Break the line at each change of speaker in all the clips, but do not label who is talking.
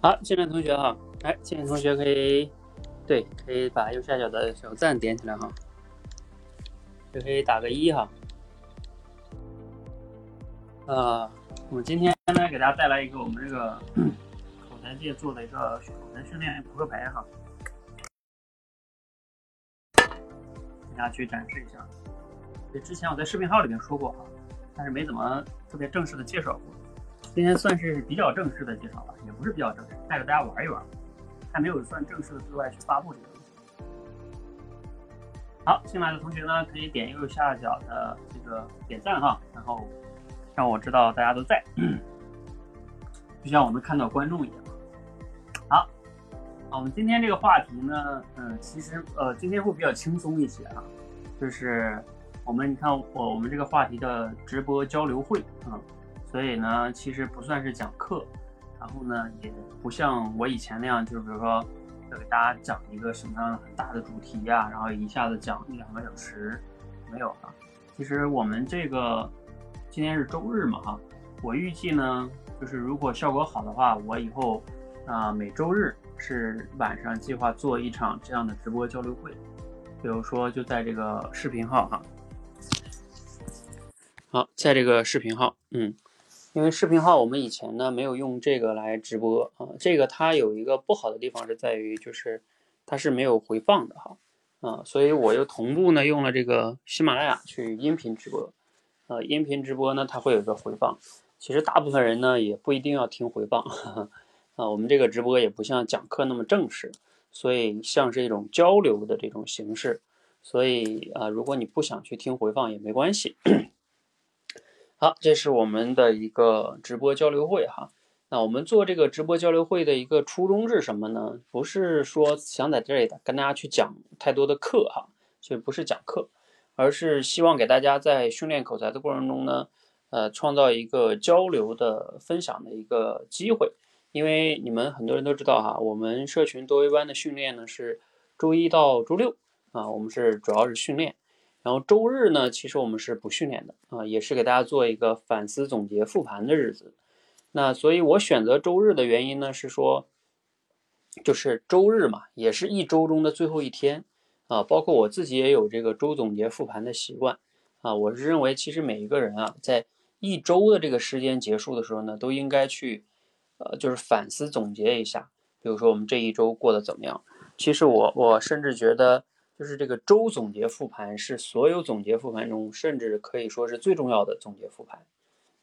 好，进来同学哈，哎，进来同学可以，对，可以把右下角的小赞点起来哈，也可以打个一哈。啊，我今天呢给大家带来一个我们这个 口才界做的一个口才训练扑克牌哈，给大家去展示一下。这之前我在视频号里面说过哈，但是没怎么特别正式的介绍过。今天算是比较正式的介绍吧，也不是比较正式，带着大家玩一玩，还没有算正式的对外去发布这个东西。好，新来的同学呢，可以点右下角的这个点赞哈，然后让我知道大家都在，就像我们看到观众一样。好，我们今天这个话题呢，嗯，其实呃，今天会比较轻松一些啊，就是我们你看我我们这个话题的直播交流会啊。所以呢，其实不算是讲课，然后呢，也不像我以前那样，就是比如说要给大家讲一个什么样的很大的主题呀，然后一下子讲一两个小时，没有啊。其实我们这个今天是周日嘛，哈，我预计呢，就是如果效果好的话，我以后啊每周日是晚上计划做一场这样的直播交流会，比如说就在这个视频号哈，好，在这个视频号，嗯。因为视频号我们以前呢没有用这个来直播啊，这个它有一个不好的地方是在于就是它是没有回放的哈啊，所以我又同步呢用了这个喜马拉雅去音频直播，呃，音频直播呢它会有一个回放，其实大部分人呢也不一定要听回放 啊，我们这个直播也不像讲课那么正式，所以像是一种交流的这种形式，所以啊，如果你不想去听回放也没关系。好，这是我们的一个直播交流会哈。那我们做这个直播交流会的一个初衷是什么呢？不是说想在这里的跟大家去讲太多的课哈，所以不是讲课，而是希望给大家在训练口才的过程中呢，呃，创造一个交流的分享的一个机会。因为你们很多人都知道哈，我们社群多维班的训练呢是周一到周六啊，我们是主要是训练。然后周日呢，其实我们是不训练的啊，也是给大家做一个反思、总结、复盘的日子。那所以我选择周日的原因呢，是说，就是周日嘛，也是一周中的最后一天啊。包括我自己也有这个周总结、复盘的习惯啊。我是认为，其实每一个人啊，在一周的这个时间结束的时候呢，都应该去，呃，就是反思总结一下，比如说我们这一周过得怎么样。其实我我甚至觉得。就是这个周总结复盘是所有总结复盘中，甚至可以说是最重要的总结复盘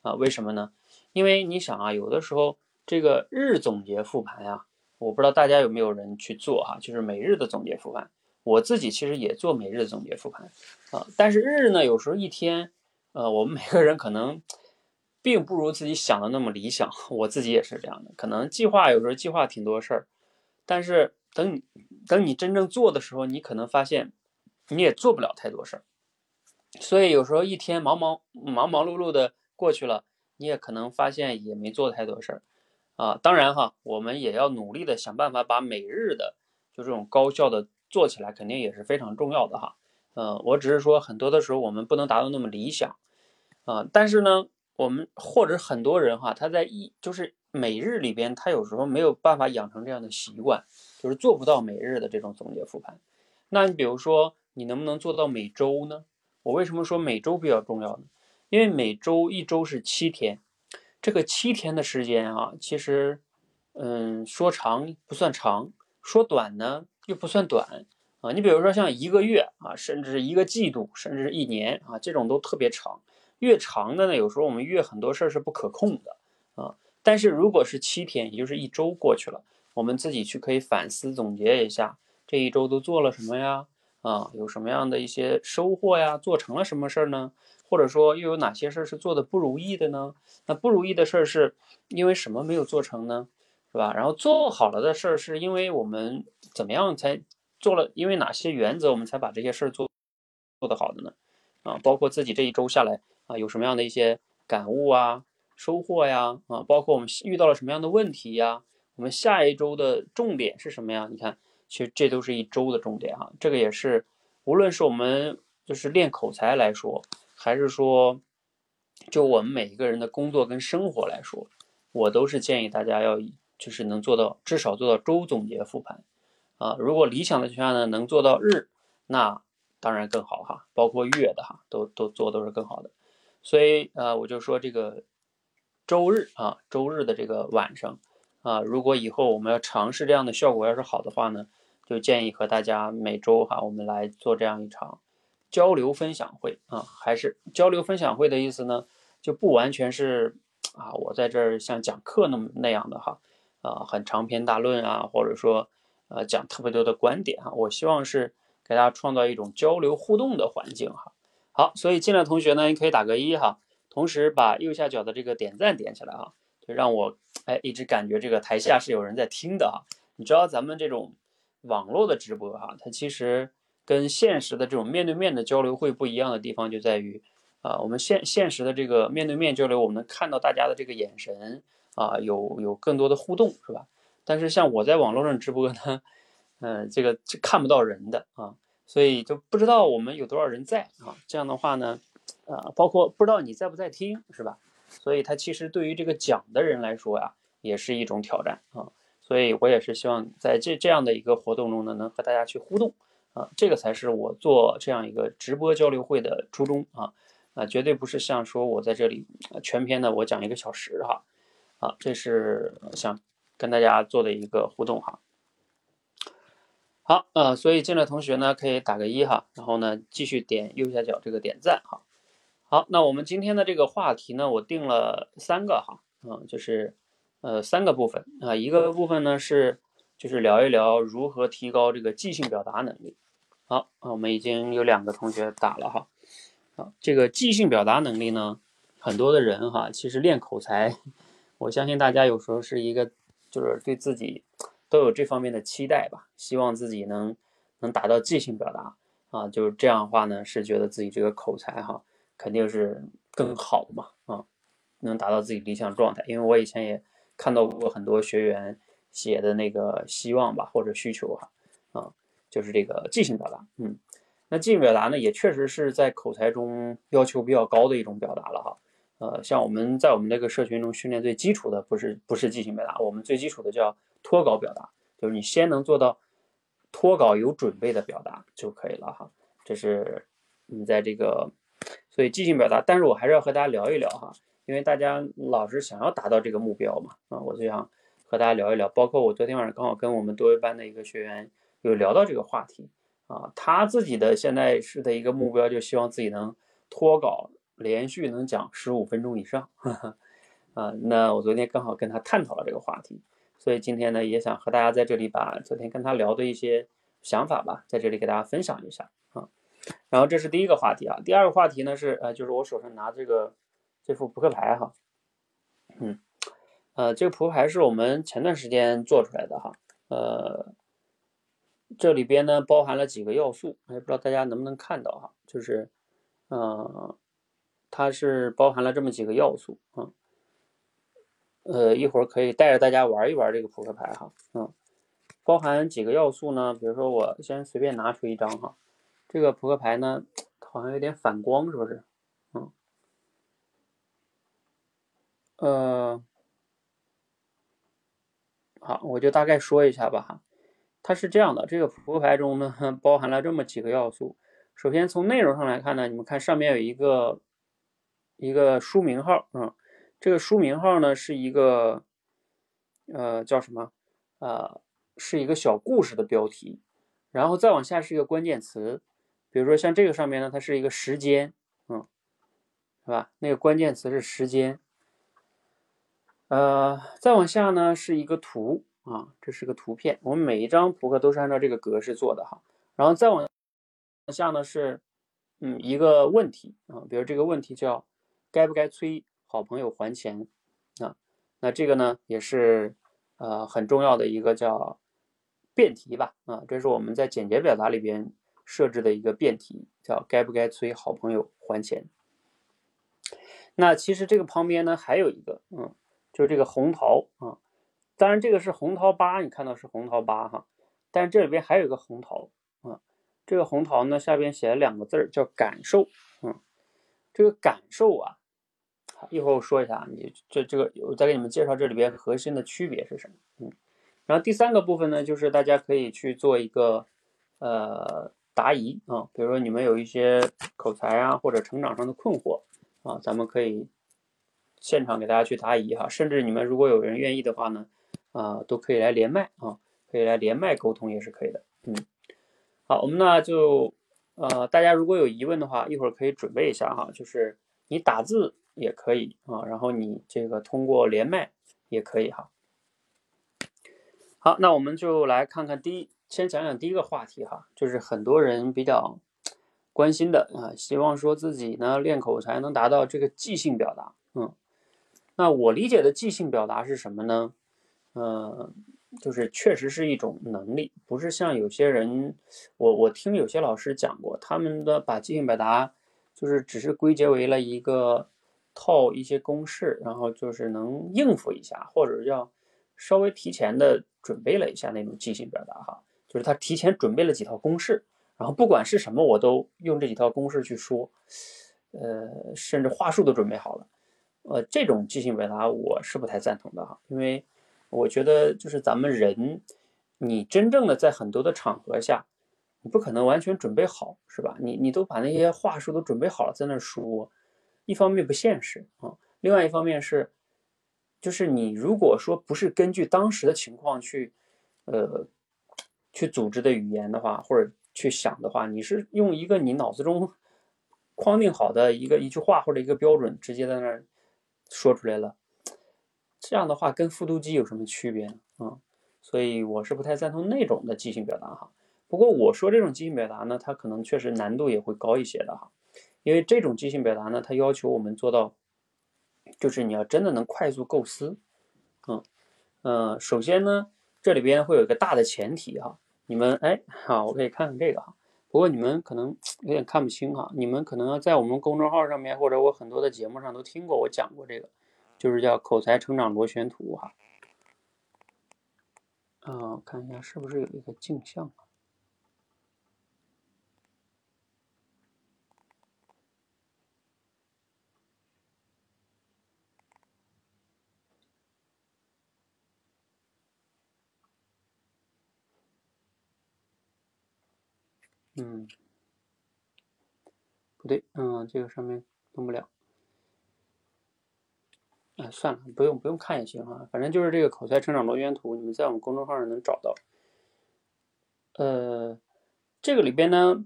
啊？为什么呢？因为你想啊，有的时候这个日总结复盘呀，我不知道大家有没有人去做哈，就是每日的总结复盘。我自己其实也做每日的总结复盘啊，但是日呢，有时候一天，呃，我们每个人可能并不如自己想的那么理想。我自己也是这样的，可能计划有时候计划挺多事儿，但是。等你等你真正做的时候，你可能发现你也做不了太多事儿，所以有时候一天忙忙忙忙碌碌的过去了，你也可能发现也没做太多事儿啊。当然哈，我们也要努力的想办法把每日的就这种高效的做起来，肯定也是非常重要的哈。呃，我只是说很多的时候我们不能达到那么理想啊，但是呢，我们或者很多人哈，他在一就是每日里边，他有时候没有办法养成这样的习惯。就是做不到每日的这种总结复盘，那你比如说，你能不能做到每周呢？我为什么说每周比较重要呢？因为每周一周是七天，这个七天的时间啊，其实，嗯，说长不算长，说短呢又不算短啊。你比如说像一个月啊，甚至一个季度，甚至一年啊，这种都特别长。越长的呢，有时候我们越很多事儿是不可控的啊。但是如果是七天，也就是一周过去了。我们自己去可以反思总结一下，这一周都做了什么呀？啊，有什么样的一些收获呀？做成了什么事儿呢？或者说又有哪些事儿是做的不如意的呢？那不如意的事儿是因为什么没有做成呢？是吧？然后做好了的事儿是因为我们怎么样才做了？因为哪些原则我们才把这些事儿做做得好的呢？啊，包括自己这一周下来啊，有什么样的一些感悟啊、收获呀？啊，包括我们遇到了什么样的问题呀？我们下一周的重点是什么呀？你看，其实这都是一周的重点哈。这个也是，无论是我们就是练口才来说，还是说就我们每一个人的工作跟生活来说，我都是建议大家要就是能做到至少做到周总结复盘啊。如果理想的情况下呢，能做到日，那当然更好哈，包括月的哈，都都做都是更好的。所以呃，我就说这个周日啊，周日的这个晚上啊，如果以后我们要尝试这样的效果要是好的话呢，就建议和大家每周哈，我们来做这样一场交流分享会啊，还是交流分享会的意思呢，就不完全是啊，我在这儿像讲课那么那样的哈，啊，很长篇大论啊，或者说呃讲特别多的观点哈，我希望是。给大家创造一种交流互动的环境哈，好，所以进来同学呢，你可以打个一哈，同时把右下角的这个点赞点起来啊，就让我哎一直感觉这个台下是有人在听的哈。你知道咱们这种网络的直播哈，它其实跟现实的这种面对面的交流会不一样的地方就在于啊，我们现现实的这个面对面交流，我们能看到大家的这个眼神啊，有有更多的互动是吧？但是像我在网络上直播呢。嗯，这个看不到人的啊，所以就不知道我们有多少人在啊。这样的话呢，呃，包括不知道你在不在听，是吧？所以它其实对于这个讲的人来说呀，也是一种挑战啊。所以我也是希望在这这样的一个活动中呢，能和大家去互动啊，这个才是我做这样一个直播交流会的初衷啊啊，绝对不是像说我在这里全篇的我讲一个小时哈啊，这是想跟大家做的一个互动哈。好，呃，所以进来同学呢，可以打个一哈，然后呢，继续点右下角这个点赞哈。好，那我们今天的这个话题呢，我定了三个哈，嗯，就是呃三个部分啊，一个部分呢是就是聊一聊如何提高这个即兴表达能力。好，我们已经有两个同学打了哈。啊，这个即兴表达能力呢，很多的人哈，其实练口才，我相信大家有时候是一个就是对自己。都有这方面的期待吧，希望自己能能达到即兴表达啊，就是这样的话呢，是觉得自己这个口才哈肯定是更好嘛啊，能达到自己理想状态。因为我以前也看到过很多学员写的那个希望吧或者需求哈啊，就是这个即兴表达，嗯，那即兴表达呢也确实是在口才中要求比较高的一种表达了哈。呃，像我们在我们这个社群中训练最基础的不是不是即兴表达，我们最基础的叫脱稿表达，就是你先能做到脱稿有准备的表达就可以了哈。这是你在这个，所以即兴表达，但是我还是要和大家聊一聊哈，因为大家老是想要达到这个目标嘛啊，我就想和大家聊一聊，包括我昨天晚上刚好跟我们多维班的一个学员有聊到这个话题啊，他自己的现在是的一个目标，就希望自己能脱稿。连续能讲十五分钟以上，啊，那我昨天刚好跟他探讨了这个话题，所以今天呢也想和大家在这里把昨天跟他聊的一些想法吧，在这里给大家分享一下啊。然后这是第一个话题啊，第二个话题呢是呃，就是我手上拿这个这副扑克牌哈，嗯，呃，这个扑克牌是我们前段时间做出来的哈，呃，这里边呢包含了几个要素，也不知道大家能不能看到哈，就是嗯。它是包含了这么几个要素啊，呃，一会儿可以带着大家玩一玩这个扑克牌哈，嗯，包含几个要素呢？比如说我先随便拿出一张哈，这个扑克牌呢好像有点反光，是不是？嗯，呃，好，我就大概说一下吧哈，它是这样的，这个扑克牌中呢 包含了这么几个要素。首先从内容上来看呢，你们看上面有一个。一个书名号，嗯，这个书名号呢是一个，呃，叫什么？呃，是一个小故事的标题，然后再往下是一个关键词，比如说像这个上面呢，它是一个时间，嗯，是吧？那个关键词是时间，呃，再往下呢是一个图啊，这是个图片，我们每一张扑克都是按照这个格式做的哈，然后再往下呢是，嗯，一个问题啊，比如这个问题叫。该不该催好朋友还钱啊？那这个呢，也是呃很重要的一个叫辩题吧啊，这是我们在简洁表达里边设置的一个辩题，叫该不该催好朋友还钱。那其实这个旁边呢还有一个，嗯，就是这个红桃啊，当然这个是红桃八，你看到是红桃八哈，但是这里边还有一个红桃啊，这个红桃呢下边写了两个字儿叫感受，嗯，这个感受啊。一会儿我说一下，你这这个我再给你们介绍这里边核心的区别是什么。嗯，然后第三个部分呢，就是大家可以去做一个呃答疑啊，比如说你们有一些口才啊或者成长上的困惑啊，咱们可以现场给大家去答疑哈，甚至你们如果有人愿意的话呢，啊都可以来连麦啊，可以来连麦沟通也是可以的。嗯，好，我们呢就。呃，大家如果有疑问的话，一会儿可以准备一下哈，就是你打字也可以啊，然后你这个通过连麦也可以哈。好，那我们就来看看第一，先讲讲第一个话题哈，就是很多人比较关心的啊，希望说自己呢练口才能达到这个即兴表达，嗯，那我理解的即兴表达是什么呢？嗯。就是确实是一种能力，不是像有些人，我我听有些老师讲过，他们的把即兴表达就是只是归结为了一个套一些公式，然后就是能应付一下，或者叫稍微提前的准备了一下那种即兴表达哈，就是他提前准备了几套公式，然后不管是什么我都用这几套公式去说，呃，甚至话术都准备好了，呃，这种即兴表达我是不太赞同的哈，因为。我觉得就是咱们人，你真正的在很多的场合下，你不可能完全准备好，是吧？你你都把那些话术都准备好了在那说，一方面不现实啊，另外一方面是，就是你如果说不是根据当时的情况去，呃，去组织的语言的话，或者去想的话，你是用一个你脑子中框定好的一个一句话或者一个标准，直接在那儿说出来了。这样的话跟复读机有什么区别呢？啊，所以我是不太赞同那种的即兴表达哈。不过我说这种即兴表达呢，它可能确实难度也会高一些的哈，因为这种即兴表达呢，它要求我们做到，就是你要真的能快速构思，嗯嗯，首先呢，这里边会有一个大的前提哈，你们哎好，我可以看看这个哈，不过你们可能 有点看不清哈，你们可能在我们公众号上面或者我很多的节目上都听过我讲过这个。就是叫口才成长螺旋图哈，啊，看一下是不是有一个镜像啊？嗯，不对，嗯，这个上面动不了。哎，算了，不用不用看也行啊，反正就是这个口才成长螺旋图，你们在我们公众号上能找到。呃，这个里边呢，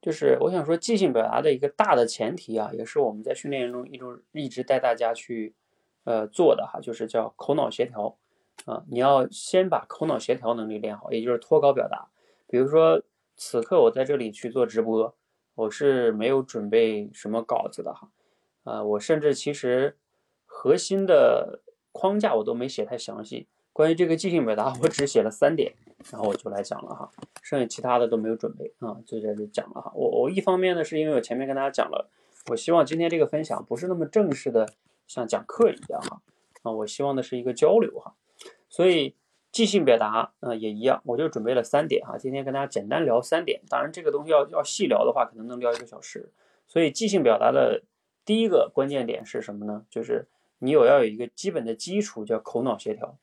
就是我想说即兴表达的一个大的前提啊，也是我们在训练中一种一直带大家去呃做的哈，就是叫口脑协调啊，你要先把口脑协调能力练好，也就是脱稿表达。比如说此刻我在这里去做直播，我是没有准备什么稿子的哈，啊，我甚至其实。核心的框架我都没写太详细，关于这个即兴表达，我只写了三点，然后我就来讲了哈，剩下其他的都没有准备啊，就在这讲了哈。我我一方面呢，是因为我前面跟大家讲了，我希望今天这个分享不是那么正式的，像讲课一样哈，啊，我希望的是一个交流哈，所以即兴表达啊也一样，我就准备了三点哈，今天跟大家简单聊三点，当然这个东西要要细聊的话，可能能聊一个小时，所以即兴表达的第一个关键点是什么呢？就是。你有要有一个基本的基础，叫口脑协调。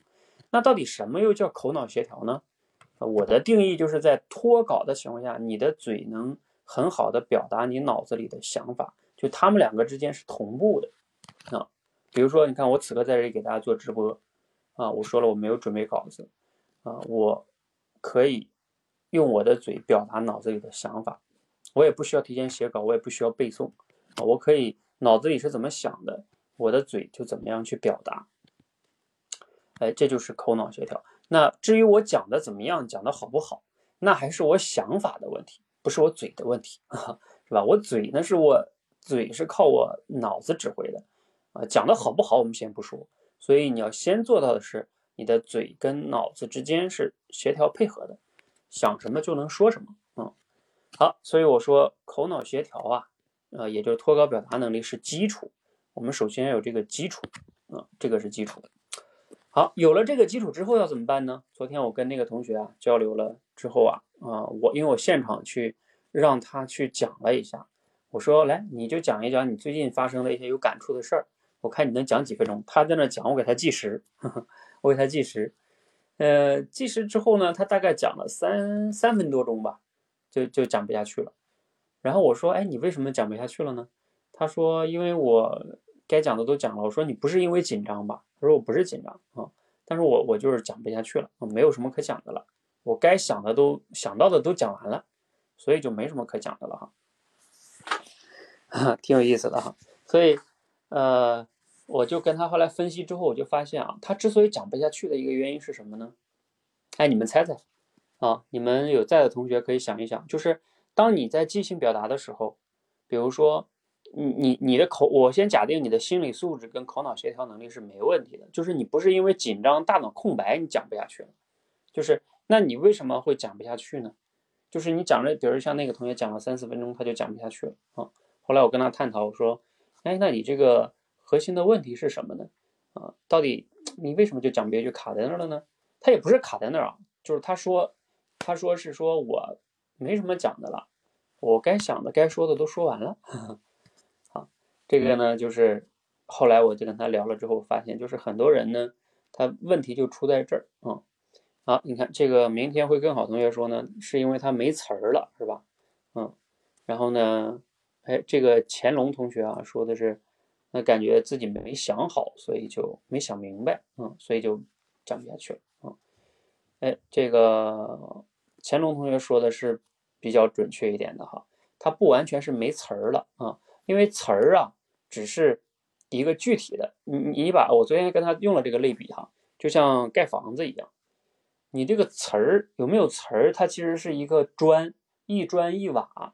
那到底什么又叫口脑协调呢？我的定义就是在脱稿的情况下，你的嘴能很好的表达你脑子里的想法，就他们两个之间是同步的啊。比如说，你看我此刻在这里给大家做直播啊，我说了我没有准备稿子啊，我可以用我的嘴表达脑子里的想法，我也不需要提前写稿，我也不需要背诵啊，我可以脑子里是怎么想的。我的嘴就怎么样去表达，哎，这就是口脑协调。那至于我讲的怎么样，讲的好不好，那还是我想法的问题，不是我嘴的问题，是吧？我嘴呢，是我嘴是靠我脑子指挥的，啊，讲的好不好，我们先不说。所以你要先做到的是，你的嘴跟脑子之间是协调配合的，想什么就能说什么，嗯，好，所以我说口脑协调啊，呃，也就是脱稿表达能力是基础。我们首先要有这个基础，啊，这个是基础。好，有了这个基础之后要怎么办呢？昨天我跟那个同学啊交流了之后啊，啊，我因为我现场去让他去讲了一下，我说来，你就讲一讲你最近发生的一些有感触的事儿，我看你能讲几分钟。他在那讲，我给他计时，我给他计时。呃，计时之后呢，他大概讲了三三分多钟吧，就就讲不下去了。然后我说，哎，你为什么讲不下去了呢？他说，因为我该讲的都讲了。我说，你不是因为紧张吧？他说，我不是紧张啊，但是我我就是讲不下去了，没有什么可讲的了。我该想的都想到的都讲完了，所以就没什么可讲的了哈。挺有意思的哈，所以，呃，我就跟他后来分析之后，我就发现啊，他之所以讲不下去的一个原因是什么呢？哎，你们猜猜啊？你们有在的同学可以想一想，就是当你在即兴表达的时候，比如说，你你你的口，我先假定你的心理素质跟口脑协调能力是没问题的，就是你不是因为紧张大脑空白你讲不下去了，就是那你为什么会讲不下去呢？就是你讲了，比如像那个同学讲了三四分钟，他就讲不下去了啊。后来我跟他探讨，我说：“哎，那你这个核心的问题是什么呢？啊，到底你为什么就讲别就卡在那儿了呢？他也不是卡在那儿啊，就是他说，他说是说我没什么讲的了，我该想的、该说的都说完了。啊，这个呢，就是后来我就跟他聊了之后，发现就是很多人呢，他问题就出在这儿啊。好，你看这个明天会更好同学说呢，是因为他没词儿了，是吧？嗯，然后呢？哎，这个乾隆同学啊，说的是，那感觉自己没想好，所以就没想明白，嗯，所以就讲不下去了，嗯，哎，这个乾隆同学说的是比较准确一点的哈，他不完全是没词儿了啊，因为词儿啊只是一个具体的，你你把我昨天跟他用了这个类比哈，就像盖房子一样，你这个词儿有没有词儿，它其实是一个砖，一砖一瓦，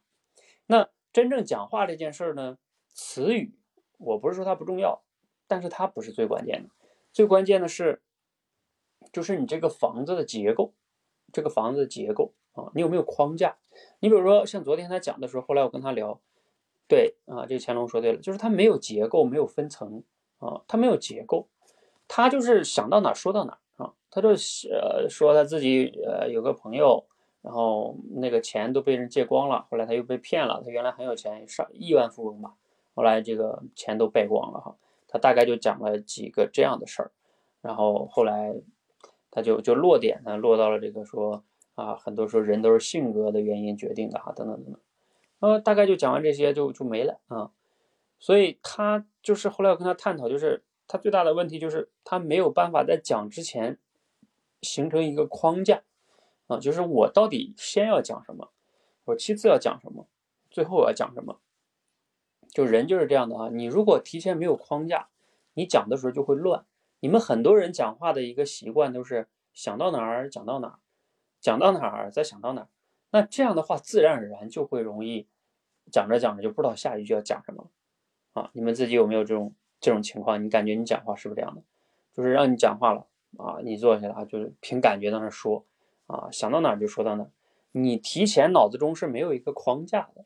那。真正讲话这件事儿呢，词语我不是说它不重要，但是它不是最关键的。最关键的是，就是你这个房子的结构，这个房子的结构啊，你有没有框架？你比如说像昨天他讲的时候，后来我跟他聊，对啊，这乾隆说对了，就是他没有结构，没有分层啊，他没有结构，他就是想到哪说到哪啊，他就呃说他自己呃有个朋友。然后那个钱都被人借光了，后来他又被骗了。他原来很有钱，上亿万富翁吧，后来这个钱都败光了哈。他大概就讲了几个这样的事儿，然后后来他就就落点呢，落到了这个说啊，很多时候人都是性格的原因决定的哈，等等等等。呃，大概就讲完这些就就没了啊。所以他就是后来我跟他探讨，就是他最大的问题就是他没有办法在讲之前形成一个框架。啊，就是我到底先要讲什么，我其次要讲什么，最后我要讲什么？就人就是这样的啊，你如果提前没有框架，你讲的时候就会乱。你们很多人讲话的一个习惯都是想到哪儿讲到哪儿，讲到哪儿再想到哪儿，那这样的话自然而然就会容易讲着讲着就不知道下一句要讲什么了啊。你们自己有没有这种这种情况？你感觉你讲话是不是这样的？就是让你讲话了啊，你坐下来就是凭感觉在那说。啊，想到哪儿就说到哪儿，你提前脑子中是没有一个框架的。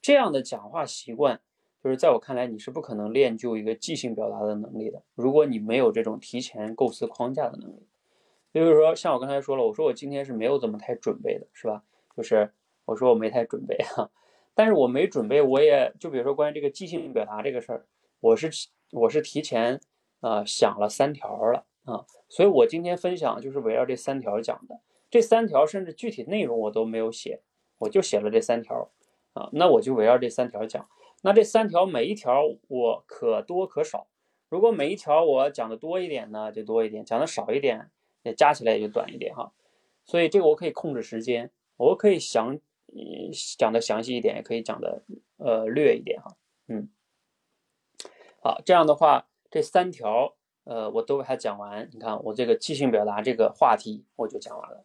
这样的讲话习惯，就是在我看来，你是不可能练就一个即兴表达的能力的。如果你没有这种提前构思框架的能力，比如说像我刚才说了，我说我今天是没有怎么太准备的，是吧？就是我说我没太准备哈，但是我没准备，我也就比如说关于这个即兴表达这个事儿，我是我是提前啊想了三条了。啊，所以我今天分享就是围绕这三条讲的。这三条甚至具体内容我都没有写，我就写了这三条那我就围绕这三条讲。那这三条每一条我可多可少。如果每一条我讲的多一点呢，就多一点；讲的少一点，也加起来也就短一点哈。所以这个我可以控制时间，我可以详讲的详细一点，也可以讲的呃略一点哈。嗯，好，这样的话这三条。呃，我都给他讲完。你看，我这个即兴表达这个话题我就讲完了。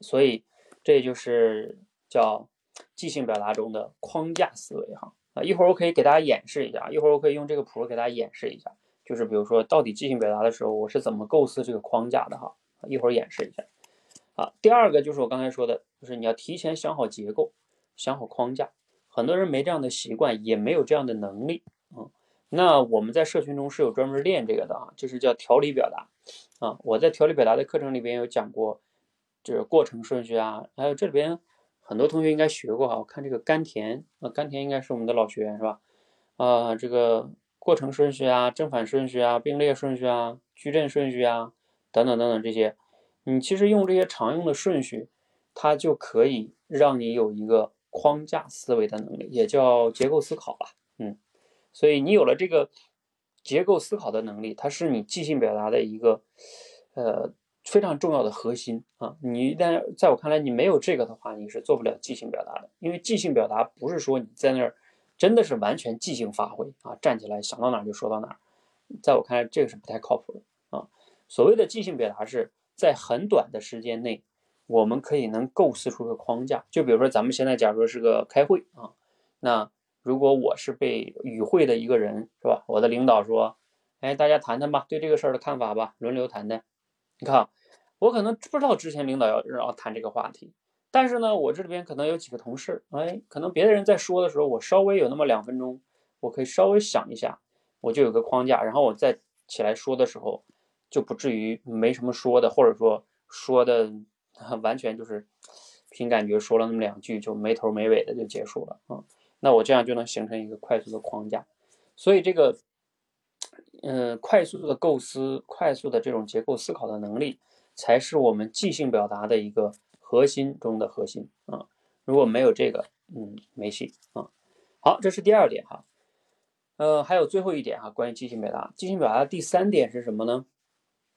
所以，这就是叫即兴表达中的框架思维哈。啊，一会儿我可以给大家演示一下，一会儿我可以用这个谱给大家演示一下，就是比如说到底即兴表达的时候我是怎么构思这个框架的哈。一会儿演示一下。啊，第二个就是我刚才说的，就是你要提前想好结构，想好框架。很多人没这样的习惯，也没有这样的能力。嗯那我们在社群中是有专门练这个的啊，就是叫条理表达啊。我在条理表达的课程里边有讲过，就是过程顺序啊，还有这里边很多同学应该学过哈。我看这个甘田啊，甘田应该是我们的老学员是吧？啊，这个过程顺序啊、正反顺序啊、并列顺序啊、矩阵顺序啊等等等等这些，你其实用这些常用的顺序，它就可以让你有一个框架思维的能力，也叫结构思考吧。嗯，所以你有了这个结构思考的能力，它是你即兴表达的一个呃非常重要的核心啊。你一旦在我看来，你没有这个的话，你是做不了即兴表达的，因为即兴表达不是说你在那儿。真的是完全即兴发挥啊！站起来想到哪儿就说到哪儿，在我看来这个是不太靠谱的啊。所谓的即兴表达是在很短的时间内，我们可以能构思出个框架。就比如说咱们现在假如说是个开会啊，那如果我是被与会的一个人是吧？我的领导说，哎，大家谈谈吧，对这个事儿的看法吧，轮流谈谈。你看，我可能不知道之前领导要要谈这个话题。但是呢，我这里边可能有几个同事，哎，可能别的人在说的时候，我稍微有那么两分钟，我可以稍微想一下，我就有个框架，然后我再起来说的时候，就不至于没什么说的，或者说说的完全就是凭感觉说了那么两句，就没头没尾的就结束了啊。那我这样就能形成一个快速的框架。所以这个，嗯，快速的构思、快速的这种结构思考的能力，才是我们即兴表达的一个。核心中的核心啊，如果没有这个，嗯，没戏啊。好，这是第二点哈。呃，还有最后一点哈，关于即兴表达。即兴表达第三点是什么呢？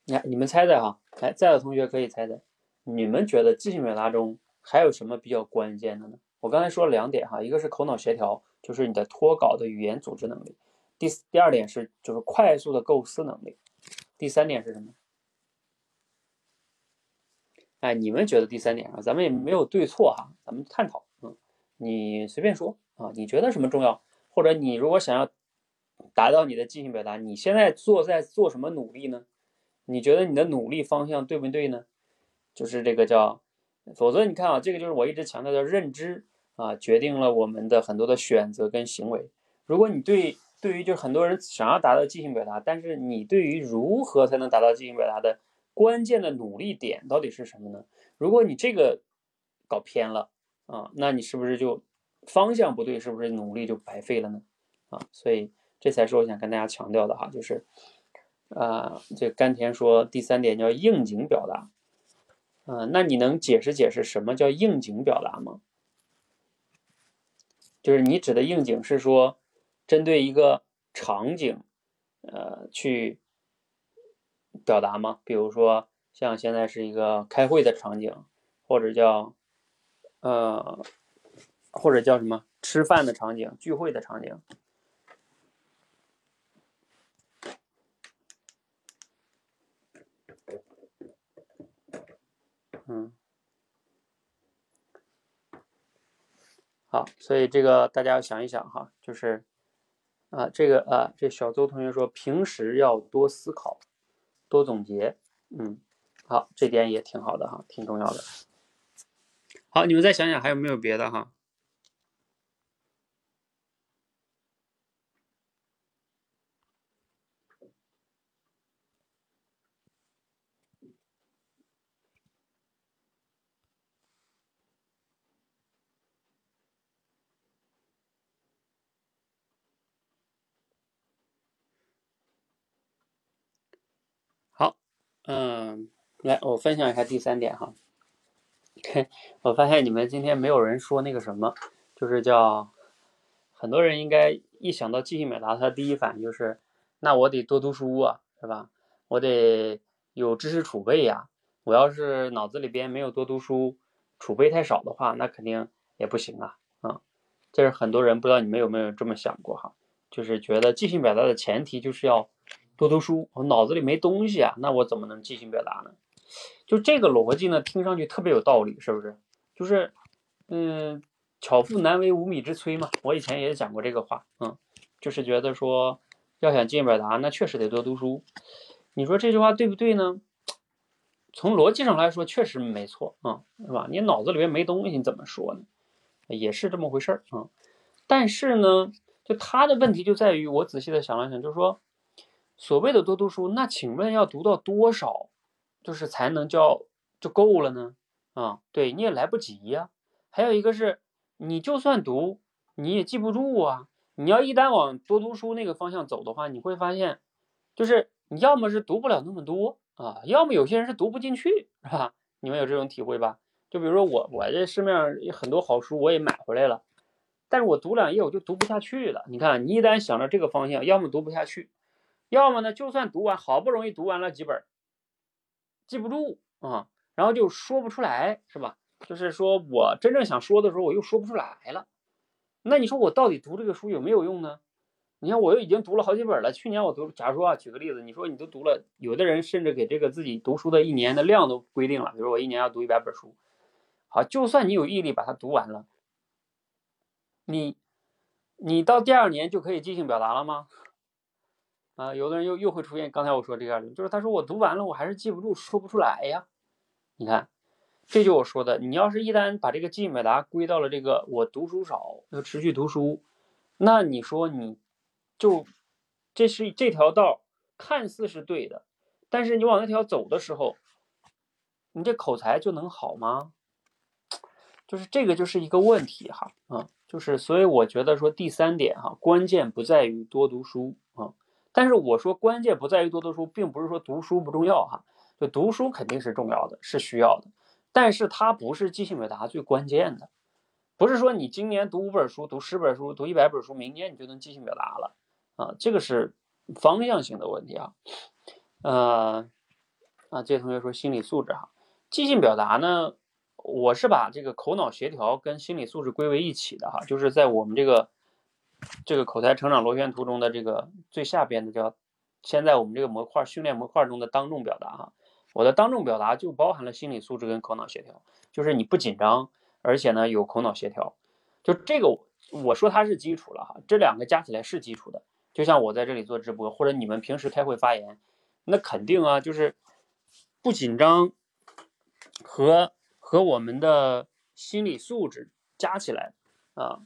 你看，你们猜猜哈，来，在的同学可以猜猜，你们觉得即兴表达中还有什么比较关键的呢？我刚才说了两点哈，一个是口脑协调，就是你的脱稿的语言组织能力；第第二点是就是快速的构思能力；第三点是什么？哎，你们觉得第三点啊，咱们也没有对错哈，咱们探讨，嗯，你随便说啊，你觉得什么重要？或者你如果想要达到你的即兴表达，你现在做在做什么努力呢？你觉得你的努力方向对不对呢？就是这个叫，否则你看啊，这个就是我一直强调的认知啊，决定了我们的很多的选择跟行为。如果你对对于就很多人想要达到即兴表达，但是你对于如何才能达到即兴表达的？关键的努力点到底是什么呢？如果你这个搞偏了啊，那你是不是就方向不对？是不是努力就白费了呢？啊，所以这才是我想跟大家强调的哈，就是啊，这甘甜说第三点叫应景表达，嗯，那你能解释解释什么叫应景表达吗？就是你指的应景是说针对一个场景，呃，去。表达吗？比如说像现在是一个开会的场景，或者叫呃，或者叫什么吃饭的场景、聚会的场景。嗯，好，所以这个大家要想一想哈，就是啊，这个啊，这小邹同学说平时要多思考。多总结，嗯，好，这点也挺好的哈，挺重要的。好，你们再想想还有没有别的哈？嗯，来，我分享一下第三点哈。我发现你们今天没有人说那个什么，就是叫很多人应该一想到即兴表达，他第一反应就是，那我得多读书啊，是吧？我得有知识储备呀。我要是脑子里边没有多读书，储备太少的话，那肯定也不行啊。啊，这是很多人不知道你们有没有这么想过哈？就是觉得即兴表达的前提就是要。多读书，我脑子里没东西啊，那我怎么能即兴表达呢？就这个逻辑呢，听上去特别有道理，是不是？就是，嗯，巧妇难为无米之炊嘛。我以前也讲过这个话，嗯，就是觉得说，要想即兴表达，那确实得多读书。你说这句话对不对呢？从逻辑上来说，确实没错啊，是吧？你脑子里面没东西，你怎么说呢？也是这么回事儿啊。但是呢，就他的问题就在于，我仔细的想了想，就是说。所谓的多读书，那请问要读到多少，就是才能叫就够了呢？啊，对，你也来不及呀，还有一个是，你就算读，你也记不住啊。你要一旦往多读书那个方向走的话，你会发现，就是你要么是读不了那么多啊，要么有些人是读不进去，是吧？你们有这种体会吧？就比如说我，我这市面上很多好书我也买回来了，但是我读两页我就读不下去了。你看，你一旦想着这个方向，要么读不下去，要么呢，就算读完，好不容易读完了几本，记不住啊，然后就说不出来，是吧？就是说我真正想说的时候，我又说不出来了。那你说我到底读这个书有没有用呢？你看我又已经读了好几本了。去年我读，假如说啊，举个例子，你说你都读了，有的人甚至给这个自己读书的一年的量都规定了，比如我一年要读一百本书。好，就算你有毅力把它读完了，你你到第二年就可以即兴表达了吗？啊，有的人又又会出现刚才我说这样的，就是他说我读完了，我还是记不住，说不出来呀。你看。这就我说的，你要是一旦把这个记忆表达归到了这个我读书少要持续读书，那你说你就这是这条道看似是对的，但是你往那条走的时候，你这口才就能好吗？就是这个就是一个问题哈啊，就是所以我觉得说第三点哈，关键不在于多读书，但是我说关键不在于多读书，并不是说读书不重要哈，就读书肯定是重要的，是需要的。但是它不是即兴表达最关键的，不是说你今年读五本书、读十本书、读一百本书，明年你就能即兴表达了啊，这个是方向性的问题啊。呃，啊，这位同学说心理素质哈，即兴表达呢，我是把这个口脑协调跟心理素质归为一起的哈，就是在我们这个这个口才成长螺旋图中的这个最下边的叫，现在我们这个模块训练模块中的当众表达哈。我的当众表达就包含了心理素质跟口脑协调，就是你不紧张，而且呢有口脑协调，就这个我说它是基础了哈，这两个加起来是基础的。就像我在这里做直播，或者你们平时开会发言，那肯定啊，就是不紧张和和我们的心理素质加起来啊。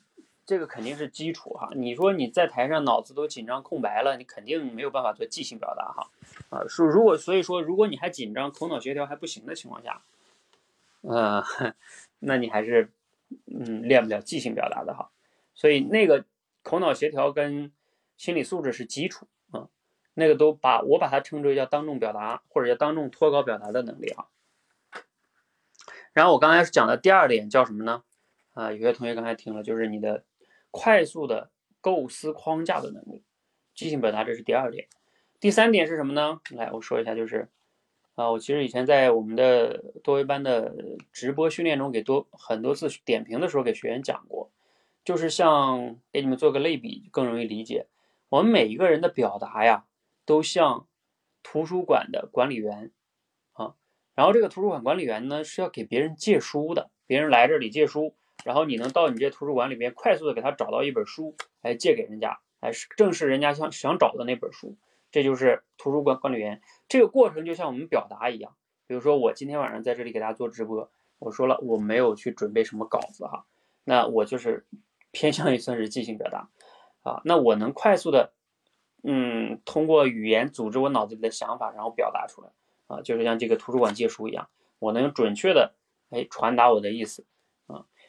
这个肯定是基础哈，你说你在台上脑子都紧张空白了，你肯定没有办法做即兴表达哈，啊，是如果所以说如果你还紧张，口脑协调还不行的情况下，呃，那你还是嗯练不了即兴表达的哈，所以那个口脑协调跟心理素质是基础啊，那个都把我把它称之为叫当众表达或者叫当众脱稿表达的能力哈。然后我刚才讲的第二点叫什么呢？啊，有些同学刚才听了，就是你的。快速的构思框架的能力，即兴表达这是第二点。第三点是什么呢？来，我说一下，就是啊，我其实以前在我们的多维班的直播训练中，给多很多次点评的时候，给学员讲过，就是像给你们做个类比，更容易理解。我们每一个人的表达呀，都像图书馆的管理员啊，然后这个图书馆管理员呢是要给别人借书的，别人来这里借书。然后你能到你这图书馆里面快速的给他找到一本书，来借给人家，哎，是正是人家想想找的那本书，这就是图书馆管理员。这个过程就像我们表达一样，比如说我今天晚上在这里给大家做直播，我说了我没有去准备什么稿子哈，那我就是偏向于算是即兴表达啊，那我能快速的，嗯，通过语言组织我脑子里的想法，然后表达出来啊，就是像这个图书馆借书一样，我能准确的哎传达我的意思。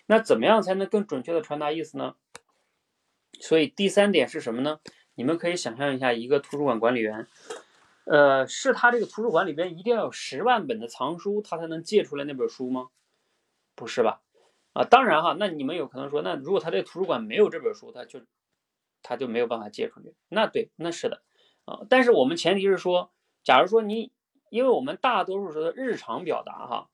那怎么样才能更准确的传达意思呢？所以第三点是什么呢？你们可以想象一下，一个图书馆管理员，呃，是他这个图书馆里边一定要有十万本的藏书，他才能借出来那本书吗？不是吧？啊，当然哈，那你们有可能说，那如果他这图书馆没有这本书，他就他就没有办法借出去。那对，那是的啊。但是我们前提是说，假如说你，因为我们大多数时候的日常表达哈。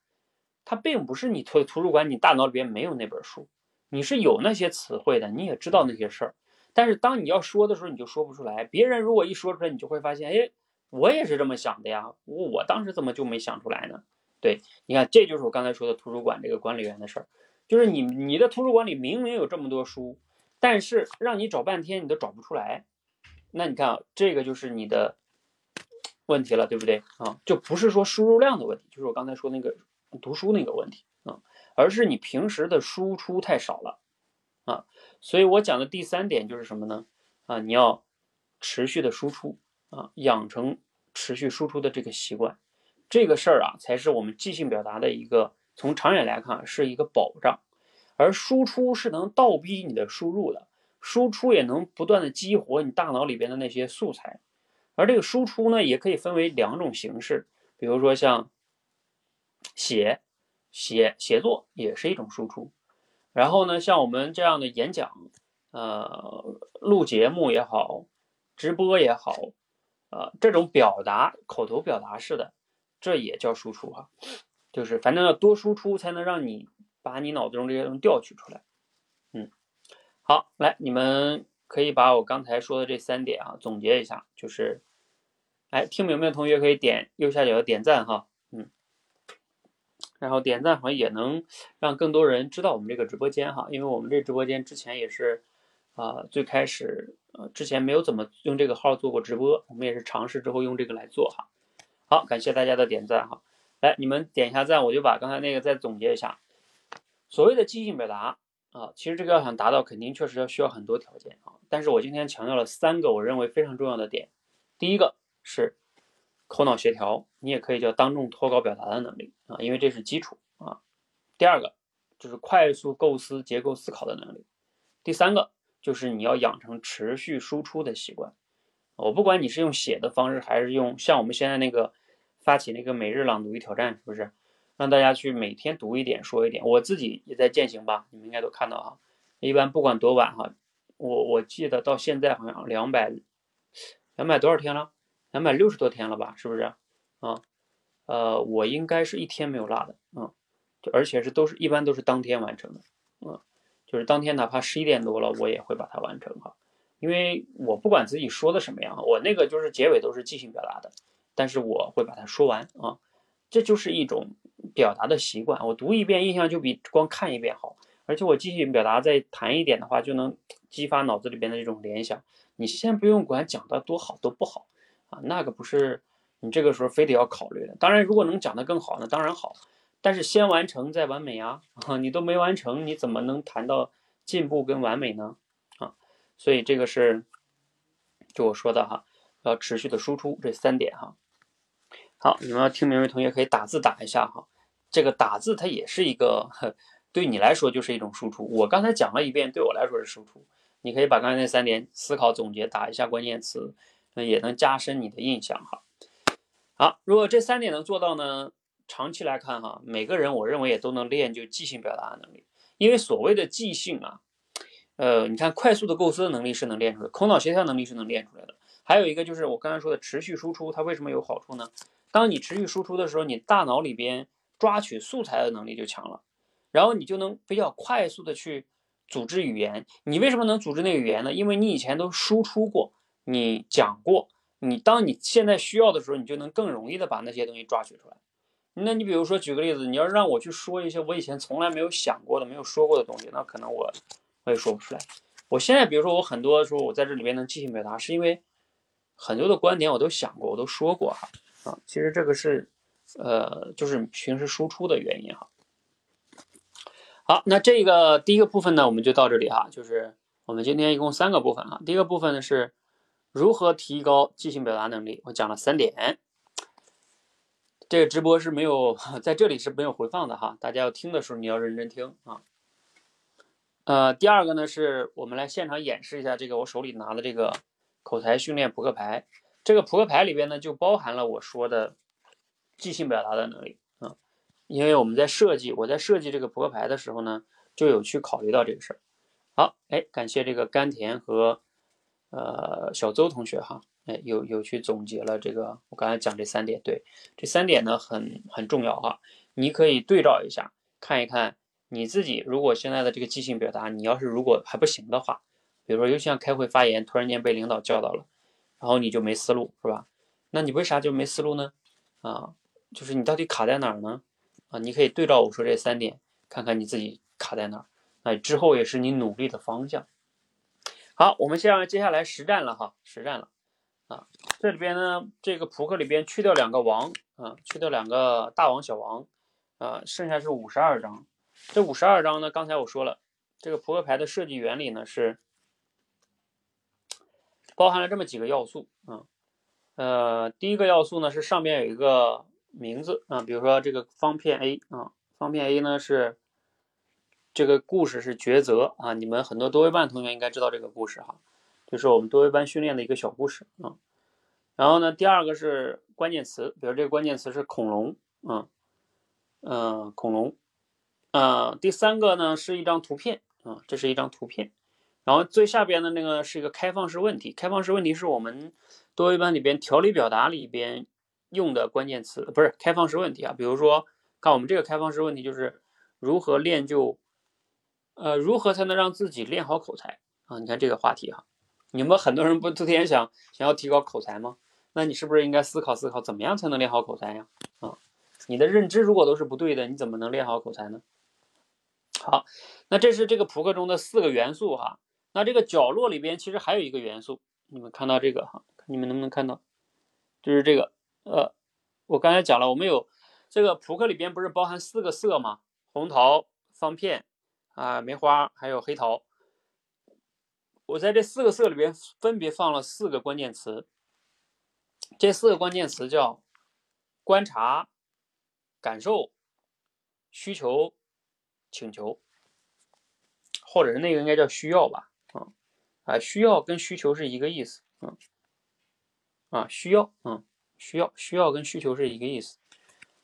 它并不是你图图书馆，你大脑里边没有那本书，你是有那些词汇的，你也知道那些事儿，但是当你要说的时候，你就说不出来。别人如果一说出来，你就会发现，哎，我也是这么想的呀，我我当时怎么就没想出来呢？对，你看，这就是我刚才说的图书馆这个管理员的事儿，就是你你的图书馆里明明有这么多书，但是让你找半天你都找不出来，那你看啊，这个就是你的问题了，对不对啊？就不是说输入量的问题，就是我刚才说那个。读书那个问题啊，而是你平时的输出太少了啊，所以我讲的第三点就是什么呢？啊，你要持续的输出啊，养成持续输出的这个习惯，这个事儿啊，才是我们即兴表达的一个从长远来看是一个保障。而输出是能倒逼你的输入的，输出也能不断的激活你大脑里边的那些素材。而这个输出呢，也可以分为两种形式，比如说像写、写、写作也是一种输出。然后呢，像我们这样的演讲，呃，录节目也好，直播也好，呃，这种表达口头表达式的，这也叫输出哈。就是反正要多输出，才能让你把你脑子中这些东西调取出来。嗯，好，来，你们可以把我刚才说的这三点啊总结一下，就是。哎，听明白的同学可以点右下角的点赞哈，然后点赞好像也能让更多人知道我们这个直播间哈，因为我们这直播间之前也是啊，最开始呃之前没有怎么用这个号做过直播，我们也是尝试之后用这个来做哈。好，感谢大家的点赞哈，来你们点一下赞，我就把刚才那个再总结一下。所谓的即兴表达啊，其实这个要想达到，肯定确实要需要很多条件啊，但是我今天强调了三个我认为非常重要的点，第一个。是口脑协调，你也可以叫当众脱稿表达的能力啊，因为这是基础啊。第二个就是快速构思、结构思考的能力。第三个就是你要养成持续输出的习惯。我不管你是用写的方式，还是用像我们现在那个发起那个每日朗读一挑战，是不是让大家去每天读一点、说一点？我自己也在践行吧，你们应该都看到哈。一般不管多晚哈，我我记得到现在好像两百两百多少天了。两百六十多天了吧，是不是啊？呃，我应该是一天没有落的，嗯，就而且是都是一般都是当天完成的，嗯，就是当天哪怕十一点多了，我也会把它完成哈，因为我不管自己说的什么样，我那个就是结尾都是即兴表达的，但是我会把它说完啊，这就是一种表达的习惯，我读一遍印象就比光看一遍好，而且我即兴表达再谈一点的话，就能激发脑子里边的这种联想，你先不用管讲的多好多不好。啊，那个不是你这个时候非得要考虑的。当然，如果能讲得更好，那当然好。但是先完成再完美啊！啊，你都没完成，你怎么能谈到进步跟完美呢？啊，所以这个是就我说的哈，要持续的输出这三点哈。好，你们要听明白同学可以打字打一下哈。这个打字它也是一个 对你来说就是一种输出。我刚才讲了一遍，对我来说是输出。你可以把刚才那三点思考总结打一下关键词。那也能加深你的印象哈。好，如果这三点能做到呢，长期来看哈，每个人我认为也都能练就即兴表达的能力。因为所谓的即兴啊，呃，你看快速的构思能力是能练出来，口脑协调能力是能练出来的。还有一个就是我刚才说的持续输出，它为什么有好处呢？当你持续输出的时候，你大脑里边抓取素材的能力就强了，然后你就能比较快速的去组织语言。你为什么能组织那个语言呢？因为你以前都输出过。你讲过，你当你现在需要的时候，你就能更容易的把那些东西抓取出来。那你比如说举个例子，你要让我去说一些我以前从来没有想过的、没有说过的东西，那可能我我也说不出来。我现在比如说我很多时候我在这里面能即兴表达，是因为很多的观点我都想过，我都说过哈啊。其实这个是呃，就是平时输出的原因哈。好，那这个第一个部分呢，我们就到这里哈，就是我们今天一共三个部分哈。第一个部分呢是。如何提高即兴表达能力？我讲了三点。这个直播是没有在这里是没有回放的哈，大家要听的时候你要认真听啊。呃，第二个呢是我们来现场演示一下这个我手里拿的这个口才训练扑克牌。这个扑克牌里边呢就包含了我说的即兴表达的能力啊。因为我们在设计我在设计这个扑克牌的时候呢，就有去考虑到这个事儿。好，哎，感谢这个甘甜和。呃，小周同学哈，哎，有有去总结了这个，我刚才讲这三点，对，这三点呢很很重要哈，你可以对照一下，看一看你自己，如果现在的这个即兴表达，你要是如果还不行的话，比如说，尤其像开会发言，突然间被领导叫到了，然后你就没思路，是吧？那你为啥就没思路呢？啊，就是你到底卡在哪儿呢？啊，你可以对照我说这三点，看看你自己卡在哪儿，哎，之后也是你努力的方向。好，我们现在接下来实战了哈，实战了啊。这里边呢，这个扑克里边去掉两个王啊，去掉两个大王小王啊，剩下是五十二张。这五十二张呢，刚才我说了，这个扑克牌的设计原理呢是包含了这么几个要素啊。呃，第一个要素呢是上边有一个名字啊，比如说这个方片 A 啊，方片 A 呢是这个故事是抉择啊，你们很多多维班同学应该知道这个故事哈，就是我们多维班训练的一个小故事啊。然后呢，第二个是关键词，比如这个关键词是恐龙，嗯嗯，恐龙，呃，第三个呢是一张图片啊，这是一张图片。然后最下边的那个是一个开放式问题，开放式问题是我们多维班里边条理表达里边用的关键词，不是开放式问题啊。比如说，看我们这个开放式问题就是如何练就，呃，如何才能让自己练好口才啊？你看这个话题哈，你们很多人不都天天想想要提高口才吗？那你是不是应该思考思考，怎么样才能练好口才呀？啊，你的认知如果都是不对的，你怎么能练好口才呢？好，那这是这个扑克中的四个元素哈。那这个角落里边其实还有一个元素，你们看到这个哈，你们能不能看到？就是这个呃，我刚才讲了，我们有这个扑克里边不是包含四个色吗？红桃、方片啊、梅花还有黑桃。我在这四个色里边分别放了四个关键词。这四个关键词叫观察、感受、需求、请求，或者是那个应该叫需要吧？啊啊，需要跟需求是一个意思。嗯啊，需要，嗯，需要，需要跟需求是一个意思。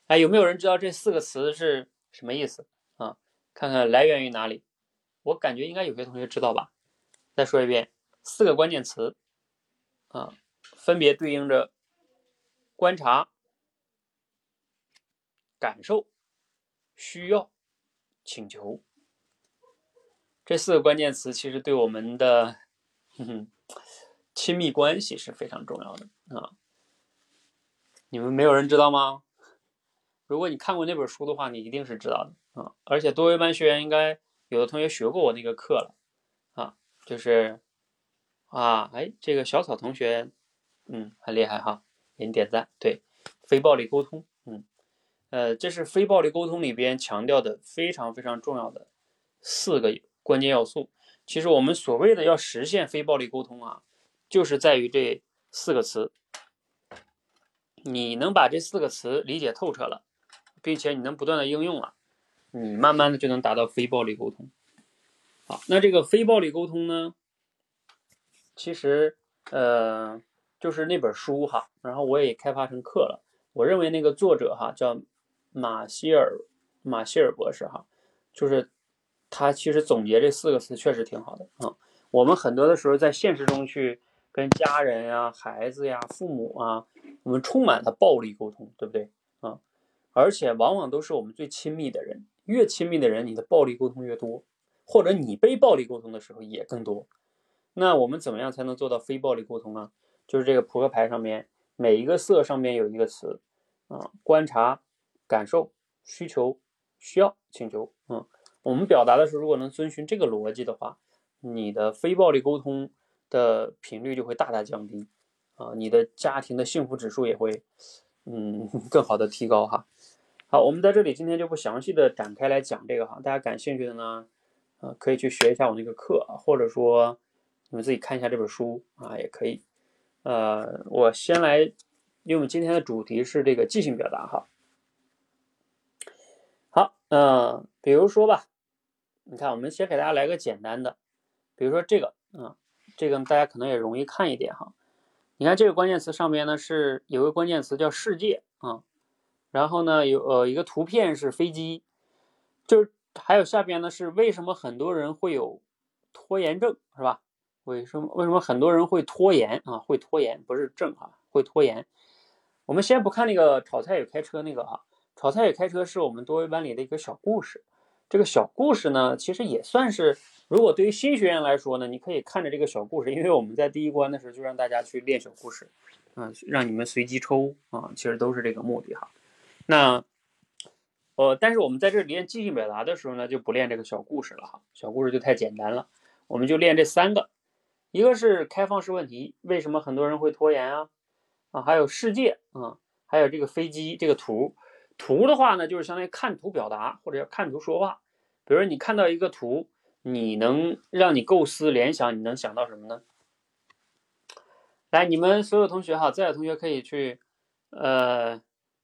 哎，有没有人知道这四个词是什么意思？看看来源于哪里？我感觉应该有些同学知道吧？再说一遍，四个关键词啊，分别对应着。观察、感受、需要、请求，这四个关键词其实对我们的亲密关系是非常重要的啊！你们没有人知道吗？如果你看过那本书的话，你一定是知道的啊！而且多维班学员应该有的同学学过我那个课了啊，就是啊，哎，这个小草同学，嗯，很厉害哈。给你点赞。对，非暴力沟通，嗯，呃，这是非暴力沟通里边强调的非常非常重要的四个关键要素。其实我们所谓的要实现非暴力沟通啊，就是在于这四个词。你能把这四个词理解透彻了，并且你能不断的应用了，你慢慢的就能达到非暴力沟通。好，那这个非暴力沟通呢，其实，呃。就是那本书哈，然后我也开发成课了。我认为那个作者哈叫马歇尔马歇尔博士哈，就是他其实总结这四个词确实挺好的啊。我们很多的时候在现实中去跟家人呀、孩子呀、父母啊，我们充满了暴力沟通，对不对啊？而且往往都是我们最亲密的人，越亲密的人，你的暴力沟通越多，或者你被暴力沟通的时候也更多。那我们怎么样才能做到非暴力沟通呢？就是这个扑克牌上面每一个色上面有一个词啊，观察、感受、需求、需要、请求。嗯，我们表达的时候如果能遵循这个逻辑的话，你的非暴力沟通的频率就会大大降低啊，你的家庭的幸福指数也会嗯 更好的提高哈。好，我们在这里今天就不详细的展开来讲这个哈，大家感兴趣的呢，呃，可以去学一下我那个课，或者说你们自己看一下这本书啊，也可以。呃，我先来，因为我们今天的主题是这个即兴表达哈。好，嗯，比如说吧，你看，我们先给大家来个简单的，比如说这个，嗯，这个大家可能也容易看一点哈。你看这个关键词上面呢是有个关键词叫世界啊，然后呢有呃一个图片是飞机，就是还有下边呢是为什么很多人会有拖延症是吧？为什么为什么很多人会拖延啊？会拖延不是症啊，会拖延。我们先不看那个炒菜与开车那个啊，炒菜与开车是我们多维班里的一个小故事。这个小故事呢，其实也算是，如果对于新学员来说呢，你可以看着这个小故事，因为我们在第一关的时候就让大家去练小故事，啊，让你们随机抽啊，其实都是这个目的哈。那，呃，但是我们在这里练即兴表达的时候呢，就不练这个小故事了哈，小故事就太简单了，我们就练这三个。一个是开放式问题，为什么很多人会拖延啊？啊，还有世界啊，还有这个飞机这个图，图的话呢，就是相当于看图表达或者要看图说话。比如说你看到一个图，你能让你构思联想，你能想到什么呢？来，你们所有同学哈，在的同学可以去，呃，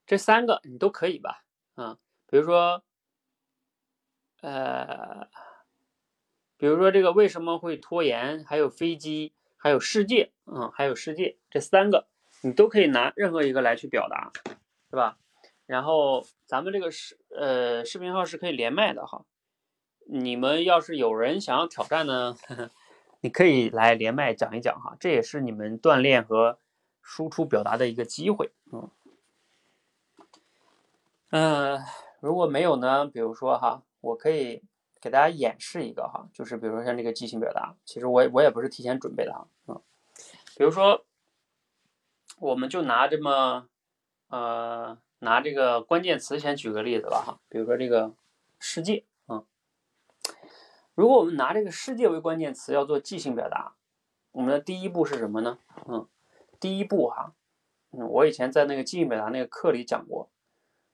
这三个你都可以吧？啊，比如说，呃，比如说这个为什么会拖延，还有飞机，还有世界，嗯，还有世界这三个，你都可以拿任何一个来去表达，是吧？然后咱们这个视呃视频号是可以连麦的哈，你们要是有人想要挑战呢，你可以来连麦讲一讲哈，这也是你们锻炼和输出表达的一个机会，嗯，嗯，如果没有呢，比如说哈。我可以给大家演示一个哈，就是比如说像这个即兴表达，其实我我也不是提前准备的啊，嗯，比如说，我们就拿这么，呃，拿这个关键词先举个例子吧哈，比如说这个世界，嗯，如果我们拿这个世界为关键词要做即兴表达，我们的第一步是什么呢？嗯，第一步哈，嗯，我以前在那个即兴表达那个课里讲过，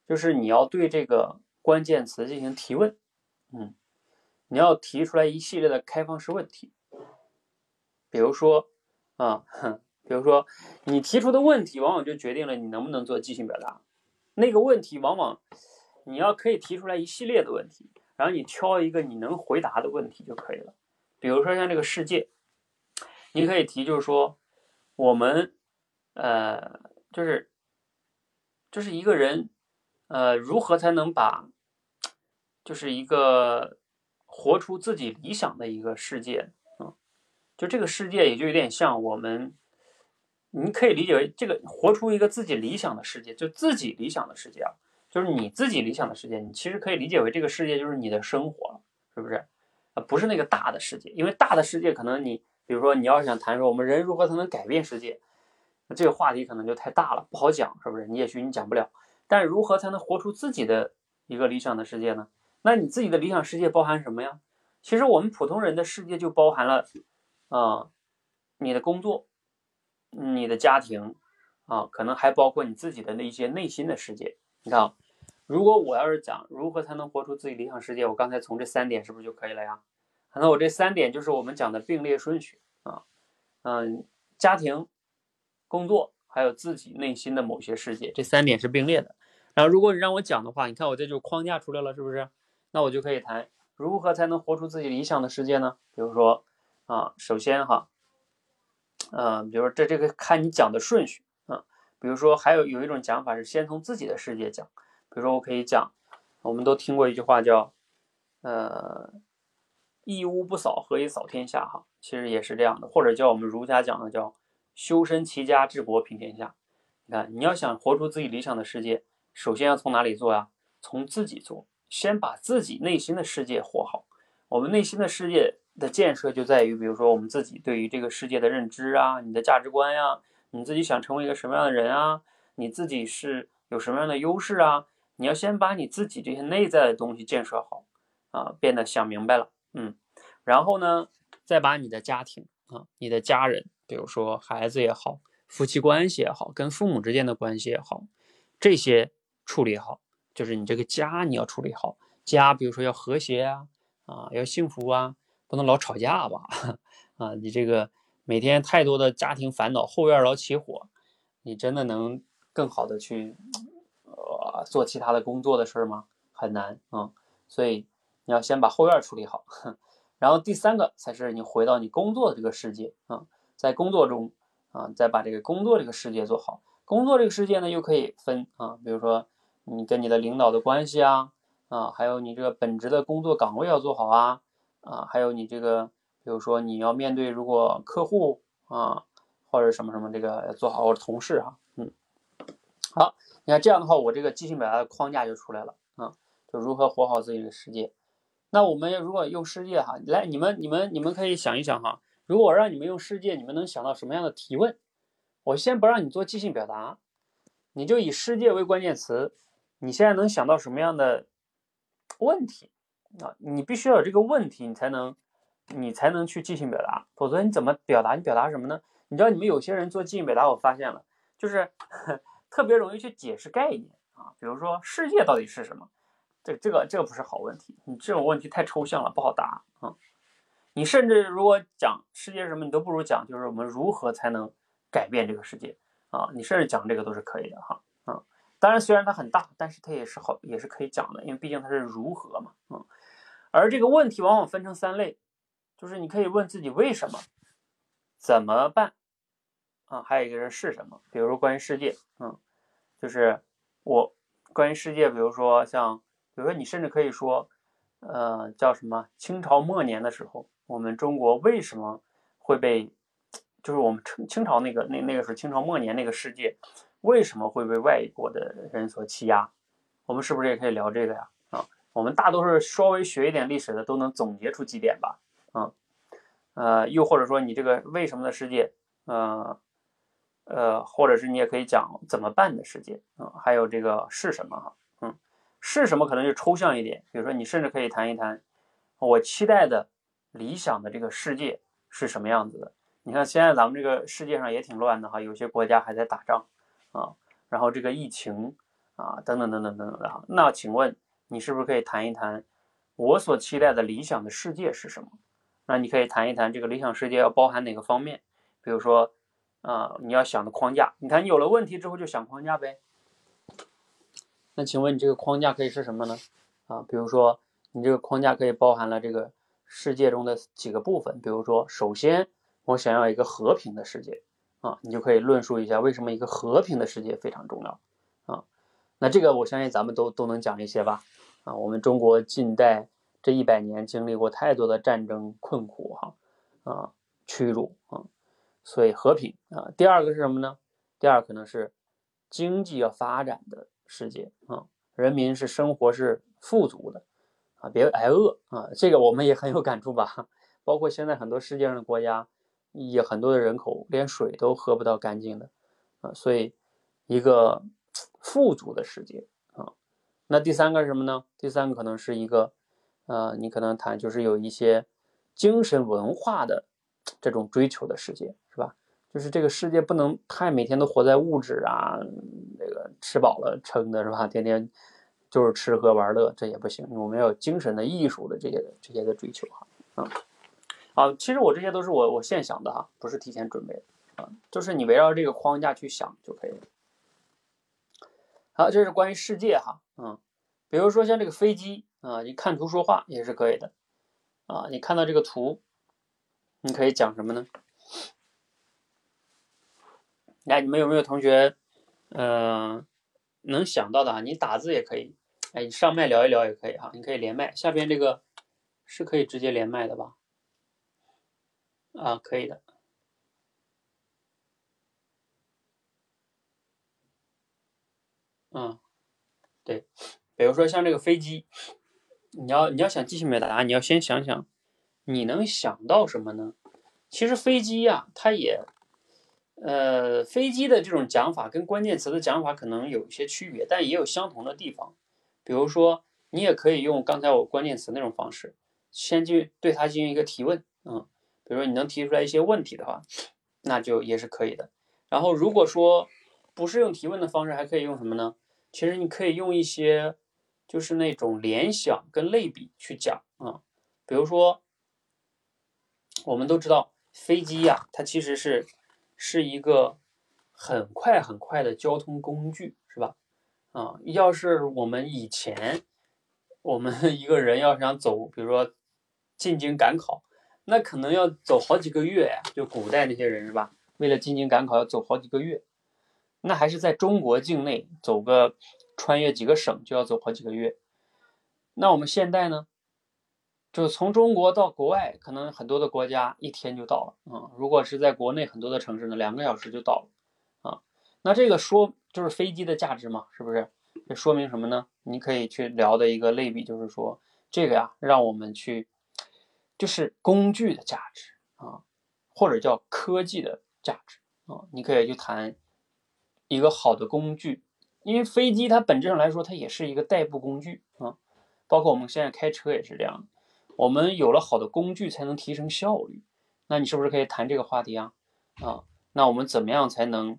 就是你要对这个。关键词进行提问，嗯，你要提出来一系列的开放式问题，比如说啊，比如说你提出的问题，往往就决定了你能不能做即兴表达。那个问题往往你要可以提出来一系列的问题，然后你挑一个你能回答的问题就可以了。比如说像这个世界，你可以提就是说我们呃，就是就是一个人呃，如何才能把就是一个活出自己理想的一个世界，嗯，就这个世界也就有点像我们，你可以理解为这个活出一个自己理想的世界，就自己理想的世界啊，就是你自己理想的世界，你其实可以理解为这个世界就是你的生活，是不是？啊，不是那个大的世界，因为大的世界可能你，比如说你要是想谈说我们人如何才能改变世界，这个话题可能就太大了，不好讲，是不是？你也许你讲不了，但如何才能活出自己的一个理想的世界呢？那你自己的理想世界包含什么呀？其实我们普通人的世界就包含了，啊，你的工作，你的家庭，啊，可能还包括你自己的那些内心的世界。你看，如果我要是讲如何才能活出自己理想世界，我刚才从这三点是不是就可以了呀？那我这三点就是我们讲的并列顺序啊，嗯，家庭、工作还有自己内心的某些世界，这三点是并列的。然后如果你让我讲的话，你看我这就框架出来了，是不是？那我就可以谈如何才能活出自己理想的世界呢？比如说啊，首先哈，嗯，比如说这这个看你讲的顺序啊。比如说还有有一种讲法是先从自己的世界讲，比如说我可以讲，我们都听过一句话叫呃一屋不扫何以扫天下哈，其实也是这样的，或者叫我们儒家讲的叫修身齐家治国平天下。你看你要想活出自己理想的世界，首先要从哪里做呀？从自己做。先把自己内心的世界活好。我们内心的世界的建设就在于，比如说我们自己对于这个世界的认知啊，你的价值观呀，你自己想成为一个什么样的人啊，你自己是有什么样的优势啊？你要先把你自己这些内在的东西建设好啊，变得想明白了，嗯，然后呢，再把你的家庭啊，你的家人，比如说孩子也好，夫妻关系也好，跟父母之间的关系也好，这些处理好。就是你这个家你要处理好，家比如说要和谐啊，啊要幸福啊，不能老吵架吧，啊你这个每天太多的家庭烦恼，后院老起火，你真的能更好的去呃做其他的工作的事吗？很难啊，所以你要先把后院处理好，然后第三个才是你回到你工作的这个世界啊，在工作中啊再把这个工作这个世界做好，工作这个世界呢又可以分啊，比如说。你跟你的领导的关系啊，啊，还有你这个本职的工作岗位要做好啊，啊，还有你这个，比如说你要面对如果客户啊，或者什么什么这个要做好，或者同事哈，嗯，好，你看这样的话，我这个即兴表达的框架就出来了啊，就如何活好自己的世界。那我们如果用世界哈，来，你们你们你们可以想一想哈，如果我让你们用世界，你们能想到什么样的提问？我先不让你做即兴表达，你就以世界为关键词。你现在能想到什么样的问题啊？你必须要有这个问题，你才能，你才能去即兴表达。否则你怎么表达？你表达什么呢？你知道你们有些人做即兴表达，我发现了，就是 特别容易去解释概念啊。比如说世界到底是什么？这这个这个不是好问题。你这种问题太抽象了，不好答啊。你甚至如果讲世界是什么，你都不如讲就是我们如何才能改变这个世界啊。你甚至讲这个都是可以的哈。当然，虽然它很大，但是它也是好，也是可以讲的，因为毕竟它是如何嘛，嗯。而这个问题往往分成三类，就是你可以问自己为什么、怎么办啊，还有一个是是什么。比如说关于世界，嗯，就是我关于世界，比如说像，比如说你甚至可以说，呃，叫什么？清朝末年的时候，我们中国为什么会被，就是我们清清朝那个那那个时候清朝末年那个世界为什么会被外国的人所欺压？我们是不是也可以聊这个呀？啊，我们大多数稍微学一点历史的都能总结出几点吧？啊，呃，又或者说你这个为什么的世界，呃，呃，或者是你也可以讲怎么办的世界啊，还有这个是什么哈？嗯，是什么可能就抽象一点，比如说你甚至可以谈一谈我期待的理想的这个世界是什么样子的？你看现在咱们这个世界上也挺乱的哈，有些国家还在打仗啊，然后这个疫情。啊，等等等等等等的，那请问你是不是可以谈一谈我所期待的理想的世界是什么？那你可以谈一谈这个理想世界要包含哪个方面？比如说，啊，你要想的框架，你看你有了问题之后就想框架呗。那请问你这个框架可以是什么呢？啊，比如说你这个框架可以包含了这个世界中的几个部分，比如说，首先我想要一个和平的世界啊，你就可以论述一下为什么一个和平的世界非常重要啊。那这个我相信咱们都都能讲一些吧，啊，我们中国近代这一百年经历过太多的战争困苦哈，啊，屈辱啊，所以和平啊。第二个是什么呢？第二可能是经济要发展的世界啊，人民是生活是富足的啊，别挨饿啊。这个我们也很有感触吧，包括现在很多世界上的国家，也很多的人口连水都喝不到干净的啊，所以一个。富足的世界啊，那第三个是什么呢？第三个可能是一个，呃，你可能谈就是有一些精神文化的这种追求的世界，是吧？就是这个世界不能太每天都活在物质啊，那个吃饱了撑的是吧？天天就是吃喝玩乐，这也不行。我们要有精神的艺术的这些这些的追求哈，啊，好，其实我这些都是我我现想的哈，不是提前准备的啊，就是你围绕这个框架去想就可以了。好，这是关于世界哈，嗯，比如说像这个飞机啊，你看图说话也是可以的，啊，你看到这个图，你可以讲什么呢？来，你们有没有同学，嗯，能想到的啊？你打字也可以，哎，你上麦聊一聊也可以哈，你可以连麦，下边这个是可以直接连麦的吧？啊，可以的。嗯，对，比如说像这个飞机，你要你要想即兴表达，你要先想想你能想到什么呢？其实飞机呀，它也，呃，飞机的这种讲法跟关键词的讲法可能有一些区别，但也有相同的地方。比如说，你也可以用刚才我关键词那种方式，先去对它进行一个提问，嗯，比如说你能提出来一些问题的话，那就也是可以的。然后如果说，不是用提问的方式，还可以用什么呢？其实你可以用一些，就是那种联想跟类比去讲啊。比如说，我们都知道飞机呀，它其实是是一个很快很快的交通工具，是吧？啊，要是我们以前我们一个人要想走，比如说进京赶考，那可能要走好几个月呀。就古代那些人是吧？为了进京赶考要走好几个月。那还是在中国境内走个穿越几个省就要走好几个月。那我们现在呢，就是从中国到国外，可能很多的国家一天就到了啊。如果是在国内很多的城市呢，两个小时就到了啊。那这个说就是飞机的价值嘛，是不是？这说明什么呢？你可以去聊的一个类比就是说，这个呀，让我们去就是工具的价值啊，或者叫科技的价值啊，你可以去谈。一个好的工具，因为飞机它本质上来说，它也是一个代步工具啊。包括我们现在开车也是这样的，我们有了好的工具才能提升效率。那你是不是可以谈这个话题啊？啊，那我们怎么样才能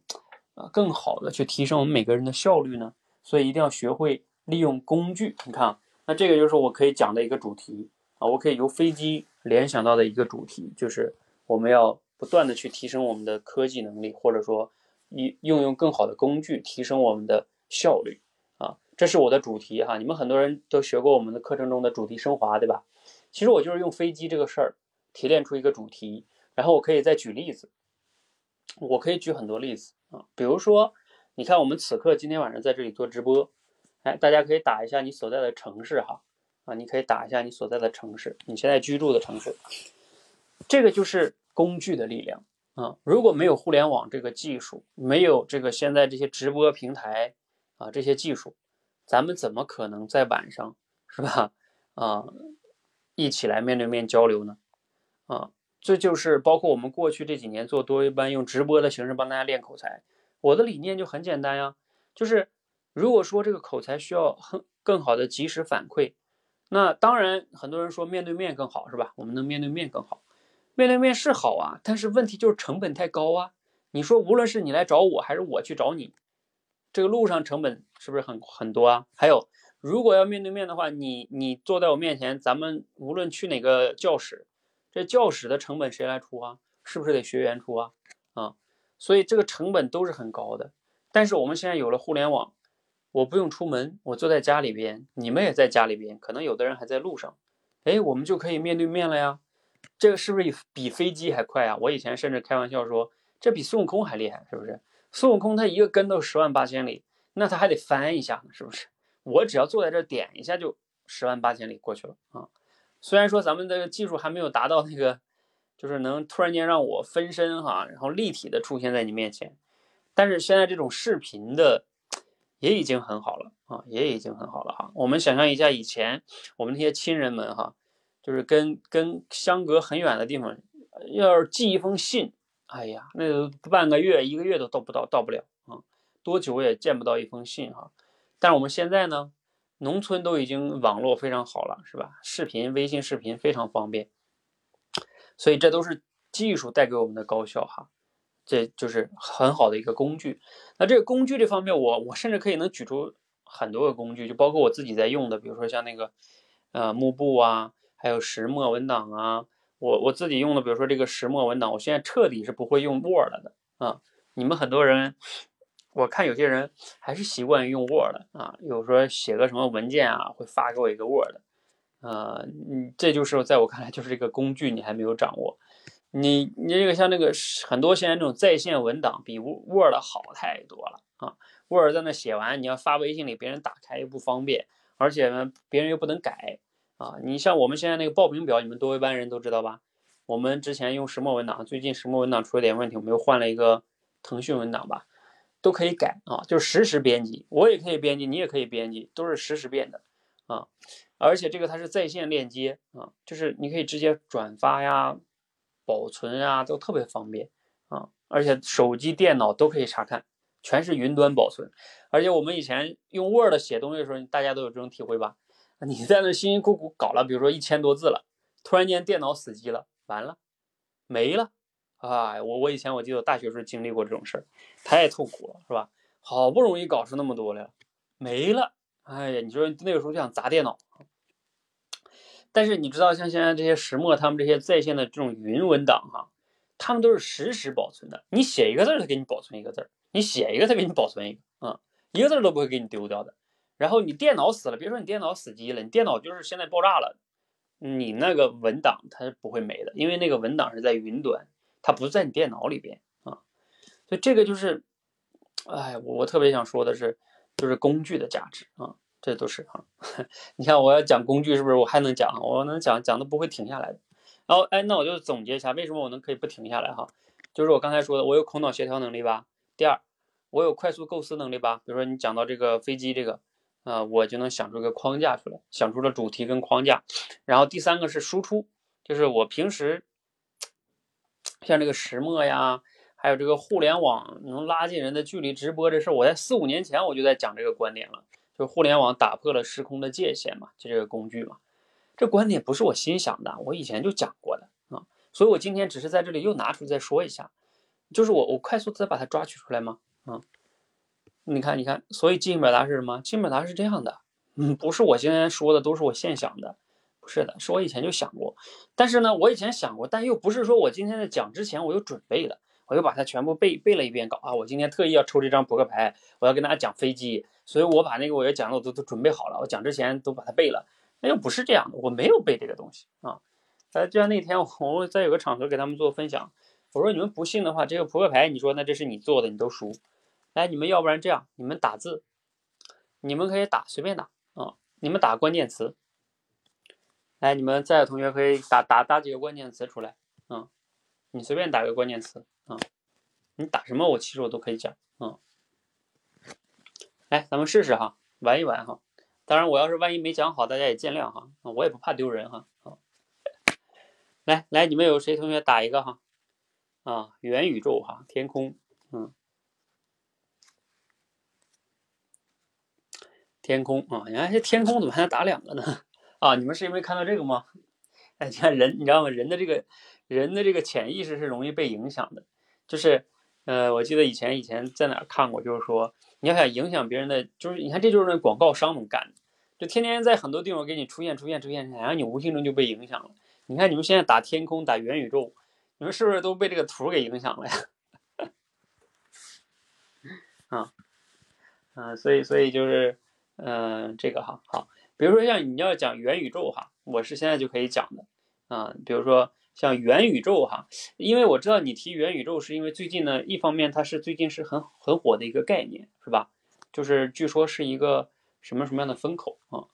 呃更好的去提升我们每个人的效率呢？所以一定要学会利用工具。你看，那这个就是我可以讲的一个主题啊，我可以由飞机联想到的一个主题，就是我们要不断的去提升我们的科技能力，或者说。一运用更好的工具，提升我们的效率啊，这是我的主题哈。你们很多人都学过我们的课程中的主题升华，对吧？其实我就是用飞机这个事儿提炼出一个主题，然后我可以再举例子，我可以举很多例子啊，比如说，你看我们此刻今天晚上在这里做直播，哎，大家可以打一下你所在的城市哈，啊，你可以打一下你所在的城市，你现在居住的城市，这个就是工具的力量啊，如果没有互联网这个技术，没有这个现在这些直播平台啊这些技术，咱们怎么可能在晚上是吧？啊？一起来面对面交流呢，啊，这就是包括我们过去这几年做多一班，用直播的形式帮大家练口才。我的理念就很简单呀，就是如果说这个口才需要很更好的及时反馈，那当然很多人说面对面更好是吧？我们能面对面更好，面对面是好啊，但是问题就是成本太高啊。你说无论是你来找我还是我去找你，这个路上成本是不是很很多啊？还有。如果要面对面的话，你你坐在我面前，咱们无论去哪个教室，这教室的成本谁来出啊？是不是得学员出啊？啊，所以这个成本都是很高的。但是我们现在有了互联网，我不用出门，我坐在家里边，你们也在家里边，可能有的人还在路上，哎，我们就可以面对面了呀。这个是不是比飞机还快啊？我以前甚至开玩笑说，这比孙悟空还厉害，是不是？孙悟空他一个跟头十万八千里，那他还得翻一下呢，是不是？我只要坐在这点一下就十万八千里过去了啊！虽然说咱们这个技术还没有达到那个，就是能突然间让我分身哈，然后立体的出现在你面前，但是现在这种视频的也已经很好了啊，也已经很好了哈。我们想象一下以前我们那些亲人们哈，就是跟跟相隔很远的地方，要是寄一封信，哎呀，那半个月一个月都到不到，到不了啊，多久也见不到一封信哈。但是我们现在呢，农村都已经网络非常好了，是吧？视频、微信视频非常方便，所以这都是技术带给我们的高效哈，这就是很好的一个工具。那这个工具这方面，我我甚至可以能举出很多个工具，就包括我自己在用的，比如说像那个呃幕布啊，还有石墨文档啊，我我自己用的，比如说这个石墨文档，我现在彻底是不会用 Word 的啊，你们很多人。我看有些人还是习惯用 Word 啊，有时候写个什么文件啊，会发给我一个 Word，呃，嗯，这就是在我看来就是这个工具你还没有掌握。你你这个像那个很多现在这种在线文档比 Word 好太多了啊，Word 在那写完，你要发微信里，别人打开又不方便，而且呢，别人又不能改啊。你像我们现在那个报名表，你们多维班人都知道吧？我们之前用石墨文档，最近石墨文档出了点问题，我们又换了一个腾讯文档吧。都可以改啊，就是实时编辑，我也可以编辑，你也可以编辑，都是实时变的啊。而且这个它是在线链接啊，就是你可以直接转发呀、保存啊，都特别方便啊。而且手机、电脑都可以查看，全是云端保存。而且我们以前用 Word 写东西的时候，大家都有这种体会吧？你在那辛辛苦苦搞了，比如说一千多字了，突然间电脑死机了，完了，没了。啊，我我以前我记得我大学时候经历过这种事儿，太痛苦了，是吧？好不容易搞出那么多来了，没了，哎呀，你说那个时候就想砸电脑。但是你知道，像现在这些石墨他们这些在线的这种云文档哈，他们都是实时保存的，你写一个字儿，他给你保存一个字儿；你写一个，他给你保存一个，啊，一个字都不会给你丢掉的。然后你电脑死了，别说你电脑死机了，你电脑就是现在爆炸了，你那个文档它是不会没的，因为那个文档是在云端。它不在你电脑里边啊，所以这个就是，哎，我我特别想说的是，就是工具的价值啊，这都是啊。你看我要讲工具是不是？我还能讲，我能讲讲的不会停下来的。然后哎，那我就总结一下，为什么我能可以不停下来哈？就是我刚才说的，我有口脑协调能力吧。第二，我有快速构思能力吧。比如说你讲到这个飞机这个，啊，我就能想出个框架出来，想出了主题跟框架。然后第三个是输出，就是我平时。像这个石墨呀，还有这个互联网能拉近人的距离，直播这事儿，我在四五年前我就在讲这个观点了，就互联网打破了时空的界限嘛，就这个工具嘛。这观点不是我新想的，我以前就讲过的啊，所以我今天只是在这里又拿出再说一下，就是我我快速再把它抓取出来吗？啊，你看你看，所以即兴表达是什么？即兴表达是这样的，嗯，不是我今天说的都是我现想的。不是的，是我以前就想过，但是呢，我以前想过，但又不是说我今天在讲之前我有准备的，我又把它全部背背了一遍，稿啊，我今天特意要抽这张扑克牌，我要跟大家讲飞机，所以我把那个我要讲的我都都准备好了，我讲之前都把它背了，那又不是这样的，我没有背这个东西啊。呃，就像那天我在有个场合给他们做分享，我说你们不信的话，这个扑克牌，你说那这是你做的，你都熟。来，你们要不然这样，你们打字，你们可以打随便打啊，你们打关键词。来，你们在的同学可以打打打几个关键词出来啊，你随便打个关键词啊，你打什么我其实我都可以讲啊。来，咱们试试哈，玩一玩哈。当然，我要是万一没讲好，大家也见谅哈。我也不怕丢人哈。好，来来，你们有谁同学打一个哈？啊，元宇宙哈，天空，嗯，天空啊，你看这天空怎么还能打两个呢？啊，你们是因为看到这个吗？哎，你看人，你知道吗？人的这个人的这个潜意识是容易被影响的。就是，呃，我记得以前以前在哪看过，就是说你要想影响别人的，就是你看这就是那广告商们干的。就天天在很多地方给你出现、出现、出现，然后你无形中就被影响了。你看你们现在打天空、打元宇宙，你们是不是都被这个图给影响了呀？啊，啊，所以所以就是，嗯，这个哈，好，比如说像你要讲元宇宙哈，我是现在就可以讲的啊。比如说像元宇宙哈，因为我知道你提元宇宙是因为最近呢，一方面它是最近是很很火的一个概念，是吧？就是据说是一个。什么什么样的风口啊？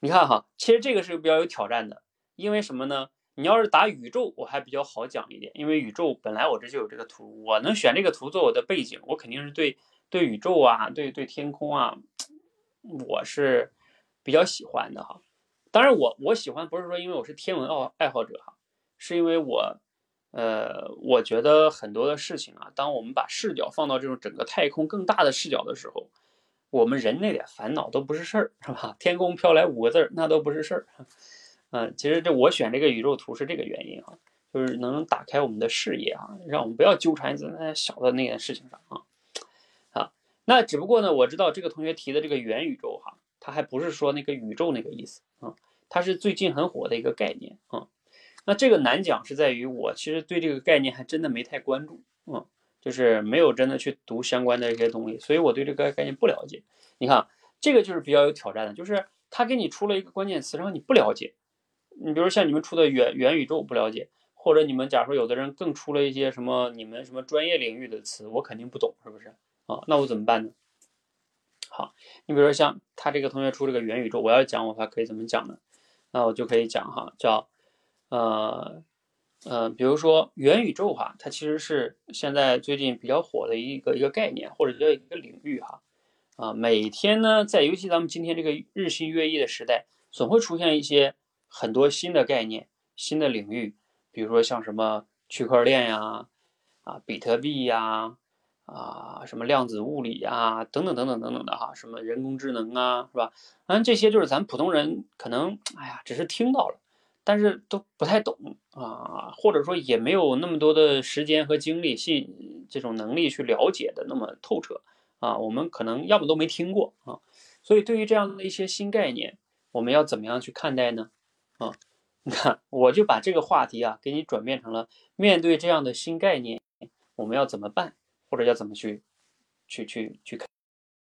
你看哈，其实这个是比较有挑战的，因为什么呢？你要是打宇宙，我还比较好讲一点，因为宇宙本来我这就有这个图，我能选这个图做我的背景，我肯定是对对宇宙啊，对对天空啊，我是比较喜欢的哈。当然，我我喜欢不是说因为我是天文爱爱好者哈，是因为我呃，我觉得很多的事情啊，当我们把视角放到这种整个太空更大的视角的时候。我们人那点烦恼都不是事儿，是吧？天空飘来五个字儿，那都不是事儿。嗯，其实这我选这个宇宙图是这个原因啊，就是能打开我们的视野啊，让我们不要纠缠在那小的那件事情上啊。啊，那只不过呢，我知道这个同学提的这个元宇宙哈，他还不是说那个宇宙那个意思啊，它是最近很火的一个概念啊。那这个难讲是在于我其实对这个概念还真的没太关注嗯。就是没有真的去读相关的一些东西，所以我对这个概念不了解。你看，这个就是比较有挑战的，就是他给你出了一个关键词，然后你不了解。你比如像你们出的元元宇宙不了解，或者你们假如说有的人更出了一些什么你们什么专业领域的词，我肯定不懂，是不是啊？那我怎么办呢？好，你比如说像他这个同学出这个元宇宙，我要讲我还可以怎么讲呢？那我就可以讲哈，叫呃。嗯，比如说元宇宙哈，它其实是现在最近比较火的一个一个概念，或者叫一个领域哈。啊，每天呢，在尤其咱们今天这个日新月异的时代，总会出现一些很多新的概念、新的领域，比如说像什么区块链呀、啊比特币呀、啊什么量子物理呀等等等等等等的哈，什么人工智能啊，是吧？嗯，这些就是咱普通人可能哎呀，只是听到了。但是都不太懂啊，或者说也没有那么多的时间和精力、信这种能力去了解的那么透彻啊。我们可能要么都没听过啊。所以对于这样的一些新概念，我们要怎么样去看待呢？啊，你看，我就把这个话题啊给你转变成了面对这样的新概念，我们要怎么办，或者要怎么去去去去看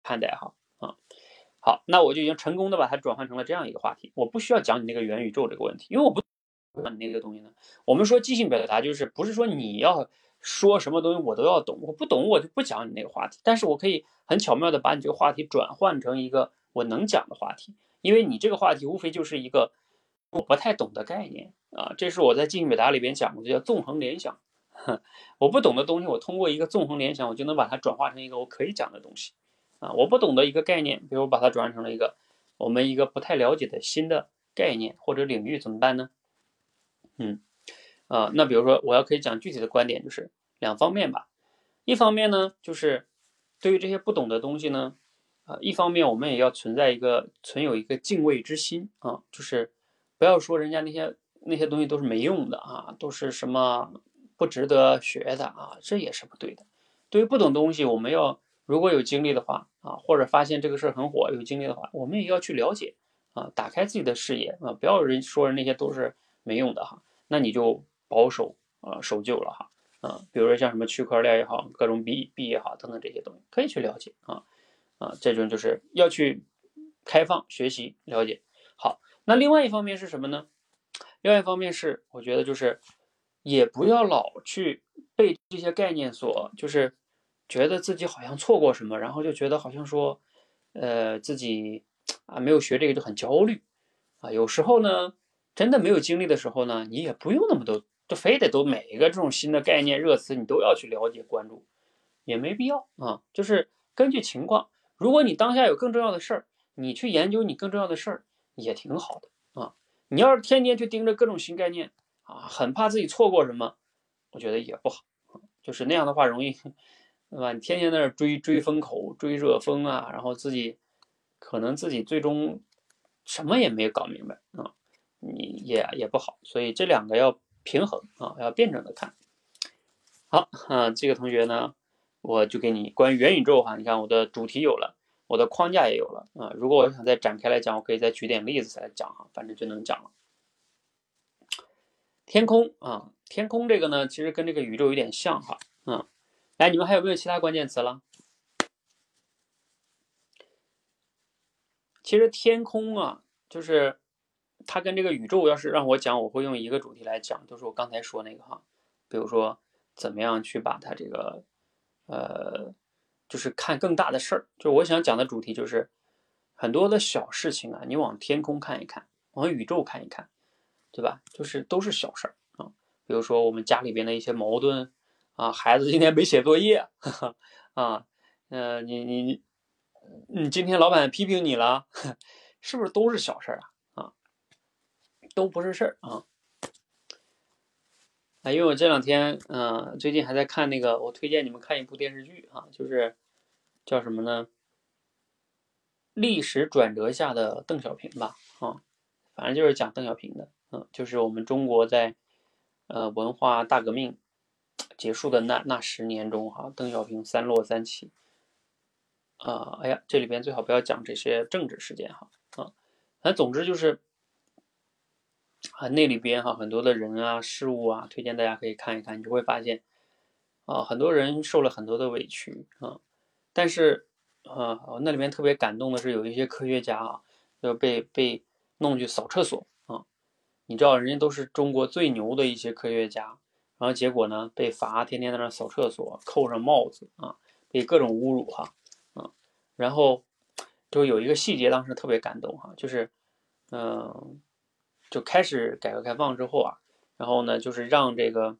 看待哈。好，那我就已经成功的把它转换成了这样一个话题。我不需要讲你那个元宇宙这个问题，因为我不讲你那个东西呢。我们说即兴表达，就是不是说你要说什么东西我都要懂，我不懂我就不讲你那个话题。但是我可以很巧妙的把你这个话题转换成一个我能讲的话题，因为你这个话题无非就是一个我不太懂的概念啊。这是我在即兴表达里边讲过，叫纵横联想。我不懂的东西，我通过一个纵横联想，我就能把它转化成一个我可以讲的东西。啊，我不懂的一个概念，比如把它转换成了一个我们一个不太了解的新的概念或者领域，怎么办呢？嗯，啊，那比如说我要可以讲具体的观点，就是两方面吧。一方面呢，就是对于这些不懂的东西呢，啊，一方面我们也要存在一个存有一个敬畏之心啊，就是不要说人家那些那些东西都是没用的啊，都是什么不值得学的啊，这也是不对的。对于不懂东西，我们要。如果有精力的话啊，或者发现这个事儿很火，有精力的话，我们也要去了解啊，打开自己的视野啊，不要人说人那些都是没用的哈，那你就保守啊，守旧了哈啊，比如说像什么区块链也好，各种币币也好，等等这些东西可以去了解啊啊，这种就是要去开放学习了解。好，那另外一方面是什么呢？另外一方面是，我觉得就是也不要老去被这些概念所，就是觉得自己好像错过什么，然后就觉得好像说，呃，自己啊没有学这个就很焦虑啊。有时候呢，真的没有经历的时候呢，你也不用那么多，就非得都每一个这种新的概念热词你都要去了解关注，也没必要啊。就是根据情况，如果你当下有更重要的事儿，你去研究你更重要的事儿也挺好的啊。你要是天天去盯着各种新概念啊，很怕自己错过什么，我觉得也不好。就是那样的话，容易，对吧？你天天在那追追风口、追热风啊，然后自己可能自己最终什么也没搞明白啊，你也也不好。所以这两个要平衡啊，要辩证的看。好啊，这个同学呢，我就给你关于元宇宙哈，你看我的主题有了。我的框架也有了啊，如果我想再展开来讲，我可以再举点例子来讲哈，反正就能讲了。天空啊，天空这个呢，其实跟这个宇宙有点像哈，嗯，来，你们还有没有其他关键词了？其实天空啊，就是它跟这个宇宙，要是让我讲，我会用一个主题来讲，就是我刚才说那个哈，比如说怎么样去把它这个，呃。就是看更大的事儿，就我想讲的主题就是很多的小事情啊，你往天空看一看，往宇宙看一看，对吧？就是都是小事儿啊。比如说我们家里边的一些矛盾啊，孩子今天没写作业，啊，呃，你你你，你今天老板批评你了，是不是都是小事儿啊？啊，都不是事儿啊。啊，因为我这两天，嗯，最近还在看那个，我推荐你们看一部电视剧啊，就是叫什么呢？历史转折下的邓小平吧，啊，反正就是讲邓小平的，嗯，就是我们中国在呃文化大革命结束的那那十年中，哈，邓小平三落三起，啊，哎呀，这里边最好不要讲这些政治事件哈，啊，反正总之就是。啊，那里边哈很多的人啊、事物啊，推荐大家可以看一看，你就会发现，啊，很多人受了很多的委屈啊，但是啊，那里面特别感动的是有一些科学家啊，就被被弄去扫厕所啊，你知道人家都是中国最牛的一些科学家，然后结果呢被罚，天天在那扫厕所，扣上帽子啊，被各种侮辱哈，啊，然后就有一个细节当时特别感动哈，就是嗯。就开始改革开放之后啊，然后呢，就是让这个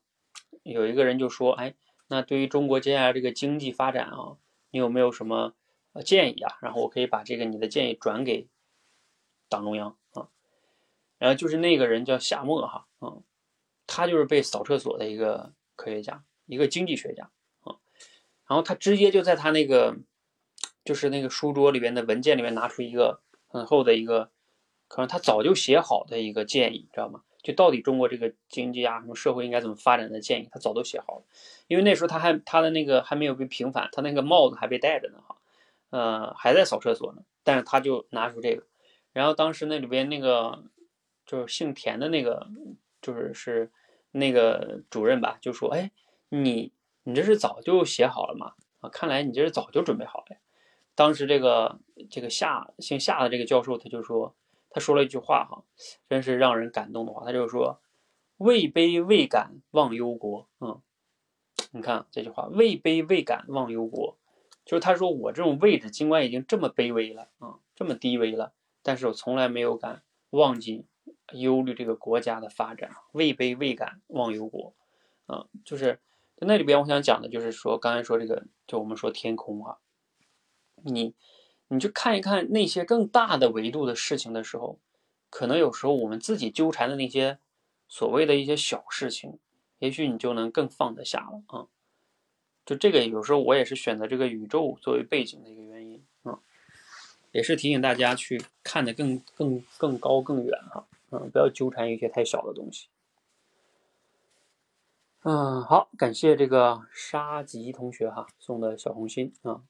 有一个人就说，哎，那对于中国接下来这个经济发展啊，你有没有什么建议啊？然后我可以把这个你的建议转给党中央啊。然后就是那个人叫夏沫哈，嗯，他就是被扫厕所的一个科学家，一个经济学家啊。然后他直接就在他那个就是那个书桌里边的文件里面拿出一个很厚的一个。可能他早就写好的一个建议，知道吗？就到底中国这个经济啊，什么社会应该怎么发展的建议，他早都写好了。因为那时候他还他的那个还没有被平反，他那个帽子还被戴着呢，哈，呃，还在扫厕所呢。但是他就拿出这个，然后当时那里边那个就是姓田的那个，就是是那个主任吧，就说：“哎，你你这是早就写好了吗？啊，看来你这是早就准备好了呀。”当时这个这个夏姓夏的这个教授他就说。他说了一句话，哈，真是让人感动的话。他就说：“位卑未敢忘忧国。”嗯，你看这句话，“位卑未敢忘忧国”，就是他说我这种位置尽管已经这么卑微了，啊，这么低微了，但是我从来没有敢忘记忧虑这个国家的发展。位卑未敢忘忧国，啊，就是在那里边，我想讲的就是说，刚才说这个，就我们说天空啊，你。你去看一看那些更大的维度的事情的时候，可能有时候我们自己纠缠的那些所谓的一些小事情，也许你就能更放得下了啊。就这个有时候我也是选择这个宇宙作为背景的一个原因啊，也是提醒大家去看得更更更高更远哈，嗯，不要纠缠一些太小的东西。嗯，好，感谢这个沙吉同学哈送的小红心啊。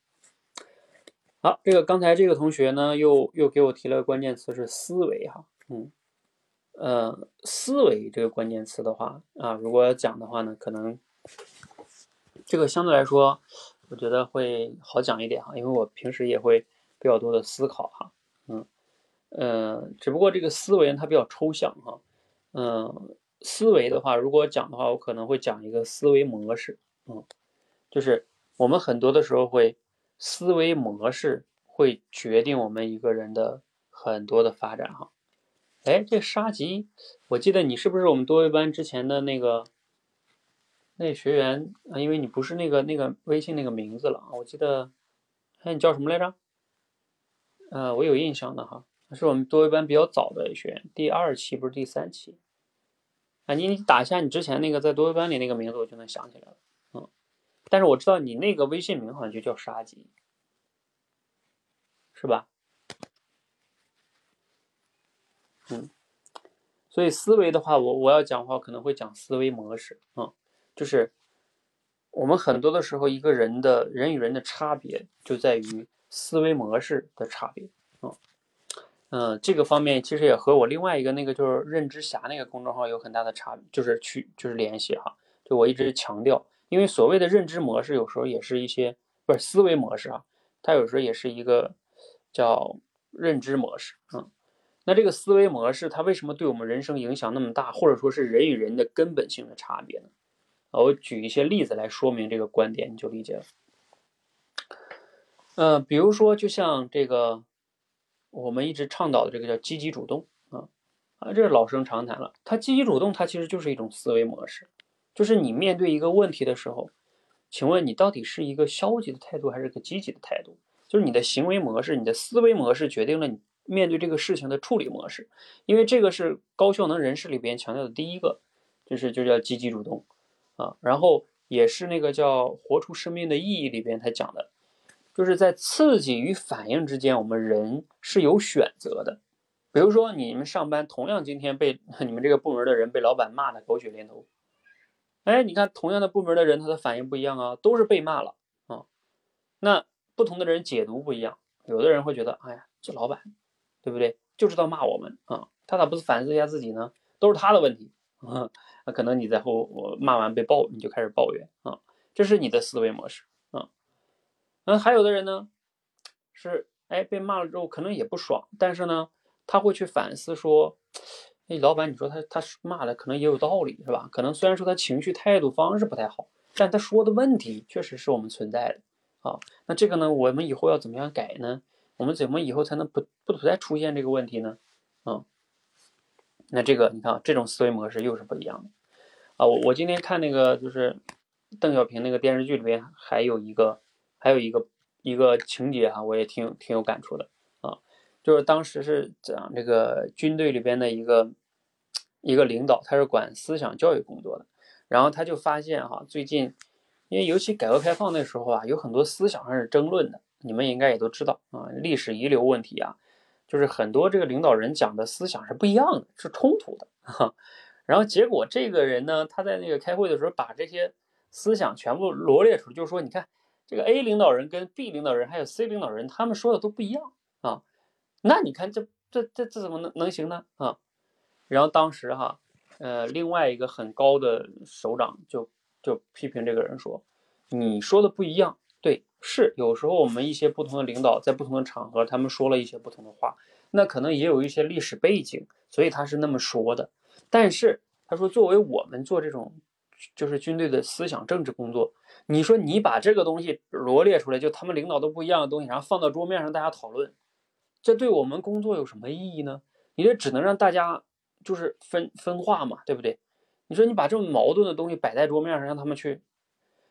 好，这个刚才这个同学呢，又又给我提了个关键词是思维哈，嗯，呃，思维这个关键词的话啊，如果讲的话呢，可能这个相对来说，我觉得会好讲一点哈，因为我平时也会比较多的思考哈，呃，只不过这个思维它比较抽象哈，嗯，思维的话，如果讲的话，我可能会讲一个思维模式，嗯，就是我们很多的时候会思维模式会决定我们一个人的很多的发展哈。哎，这沙棘，我记得你是不是我们多维班之前的那个那学员啊？因为你不是那个那个微信那个名字了啊，我记得，哎，你叫什么来着？呃，我有印象的哈，是我们多维班比较早的学员，第二期不是第三期啊？你你打一下你之前那个在多维班里那个名字，我就能想起来了，嗯，但是我知道你那个微信名好像就叫沙棘，是吧？嗯，所以思维的话，我我要讲话，可能会讲思维模式啊，就是我们很多的时候，一个人的人与人的差别就在于思维模式的差别啊，嗯，嗯这个方面其实也和我另外一个那个就是认知侠那个公众号有很大的差，就是去就是联系哈，就我一直强调，因为所谓的认知模式，有时候也是一些不是思维模式啊，它有时候也是一个叫认知模式啊。那这个思维模式，它为什么对我们人生影响那么大，或者说是人与人的根本性的差别呢？我举一些例子来说明这个观点，你就理解了。嗯，比如说，就像这个我们一直倡导的这个叫积极主动啊啊，这是老生常谈了。它积极主动，它其实就是一种思维模式，就是你面对一个问题的时候，请问你到底是一个消极的态度还是个积极的态度？就是你的行为模式、你的思维模式决定了你。面对这个事情的处理模式，因为这个是高效能人士里边强调的第一个，就是就叫积极主动啊，然后也是那个叫活出生命的意义里边他讲的，就是在刺激与反应之间，我们人是有选择的。比如说你们上班，同样今天被 你们这个部门的人被老板骂的狗血淋头，哎，你看同样的部门的人，他的反应不一样啊，都是被骂了啊，那不同的人解读不一样，有的人会觉得，哎呀，这老板。对不对？就知道骂我们啊，他咋不是反思一下自己呢？都是他的问题啊。那可能你在后我骂完被抱，你就开始抱怨啊，这是你的思维模式啊。那还有的人呢，是哎被骂了之后可能也不爽，但是呢他会去反思说，哎老板你说他他骂的可能也有道理是吧？可能虽然说他情绪态度方式不太好，但他说的问题确实是我们存在的啊。那这个呢，我们以后要怎么样改呢？我们怎么以后才能不不再出现这个问题呢？啊，那这个你看，这种思维模式又是不一样的啊。我我今天看那个就是邓小平那个电视剧里面还有一个还有一个一个情节哈，我也挺挺有感触的啊。就是当时是讲这个军队里边的一个一个领导，他是管思想教育工作的，然后他就发现哈，最近因为尤其改革开放那时候啊，有很多思想上是争论的。你们应该也都知道啊，历史遗留问题啊，就是很多这个领导人讲的思想是不一样的，是冲突的。哈然后结果这个人呢，他在那个开会的时候把这些思想全部罗列出来，就是说，你看这个 A 领导人跟 B 领导人还有 C 领导人，他们说的都不一样啊。那你看这这这这怎么能能行呢啊？然后当时哈，呃，另外一个很高的首长就就批评这个人说，你说的不一样。对，是有时候我们一些不同的领导在不同的场合，他们说了一些不同的话，那可能也有一些历史背景，所以他是那么说的。但是他说，作为我们做这种就是军队的思想政治工作，你说你把这个东西罗列出来，就他们领导都不一样的东西，然后放到桌面上大家讨论，这对我们工作有什么意义呢？你这只能让大家就是分分化嘛，对不对？你说你把这种矛盾的东西摆在桌面上，让他们去。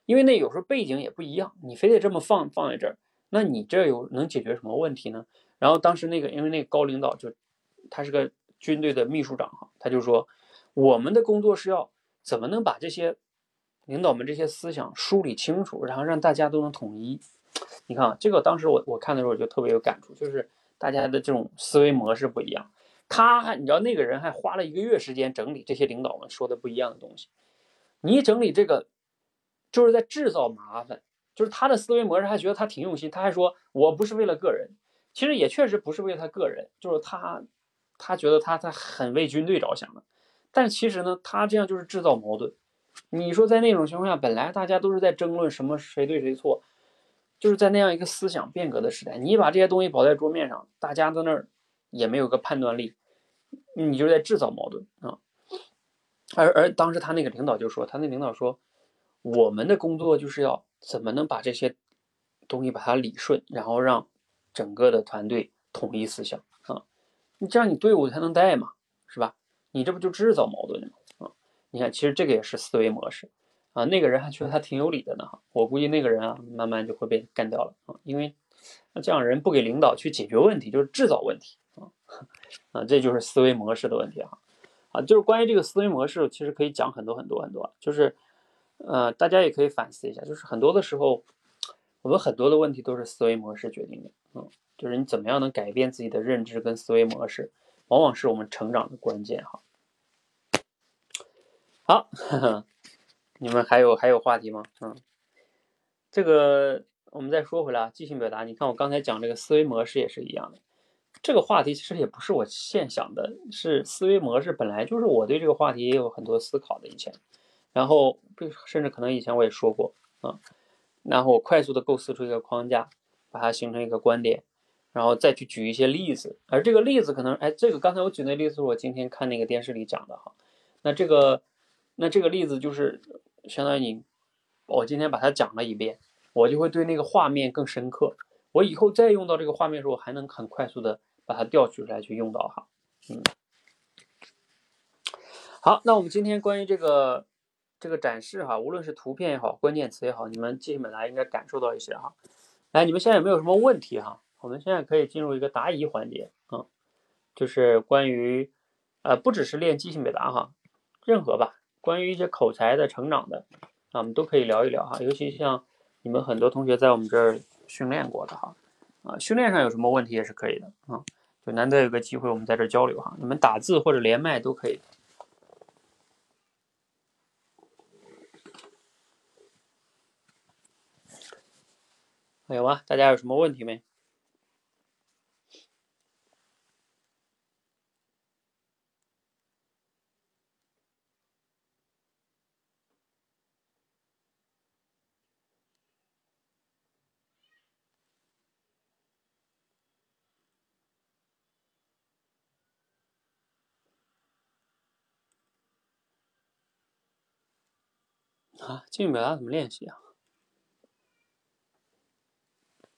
因为那有时候背景也不一样，你非得这么放放在这儿，那你这有能解决什么问题呢？然后当时那个，因为那个高领导就他是个军队的秘书长哈，他就说我们的工作是要怎么能把这些领导们这些思想梳理清楚，然后让大家都能统一。你看啊，这个当时我我看的时候我就特别有感触，就是大家的这种思维模式不一样。他还你知道那个人还花了一个月时间整理这些领导们说的不一样的东西，你整理这个。就是在制造麻烦，就是他的思维模式，还觉得他挺用心，他还说我不是为了个人，其实也确实不是为他个人，就是他，他觉得他他很为军队着想的，但其实呢，他这样就是制造矛盾。你说在那种情况下，本来大家都是在争论什么谁对谁错，就是在那样一个思想变革的时代，你把这些东西摆在桌面上，大家在那儿也没有个判断力，你就在制造矛盾啊。而而当时他那个领导就说，他那领导说，我们的工作就是要怎么能把这些东西把它理顺，然后让整个的团队统一思想啊，你这样你队伍才能带嘛，是吧？你这不就制造矛盾？你看，其实这个也是思维模式啊。那个人还觉得他挺有理的呢，我估计那个人啊，慢慢就会被干掉了啊，因为这样人不给领导去解决问题，就是制造问题啊啊，这就是思维模式的问题哈。啊，就是关于这个思维模式，其实可以讲很多很多很多。就是，呃，大家也可以反思一下，就是很多的时候，我们很多的问题都是思维模式决定的。嗯，就是你怎么样能改变自己的认知跟思维模式，往往是我们成长的关键。哈，好，你们还有还有话题吗？嗯，这个我们再说回来啊，即兴表达，你看我刚才讲这个思维模式也是一样的。这个话题其实也不是我现想的，是思维模式本来就是我对这个话题也有很多思考的以前，然后甚至可能以前我也说过啊，然后我快速的构思出一个框架，把它形成一个观点，然后再去举一些例子，而这个例子可能哎，这个刚才我举那例子是我今天看那个电视里讲的哈，那这个那这个例子就是相当于你我今天把它讲了一遍，我就会对那个画面更深刻，我以后再用到这个画面的时候，还能很快速的。把它调取出来去用到哈，嗯，好，那我们今天关于这个这个展示哈，无论是图片也好，关键词也好，你们基本来应该感受到一些哈。来，你们现在有没有什么问题哈？我们现在可以进入一个答疑环节啊，就是关于呃，不只是练记性表达哈，任何吧，关于一些口才的成长的啊，我们都可以聊一聊哈。尤其像你们很多同学在我们这儿训练过的哈。啊，训练上有什么问题也是可以的啊，就难得有个机会，我们在这交流哈。你们打字或者连麦都可以。还有吗？大家有什么问题没？啊，即兴表达怎么练习啊？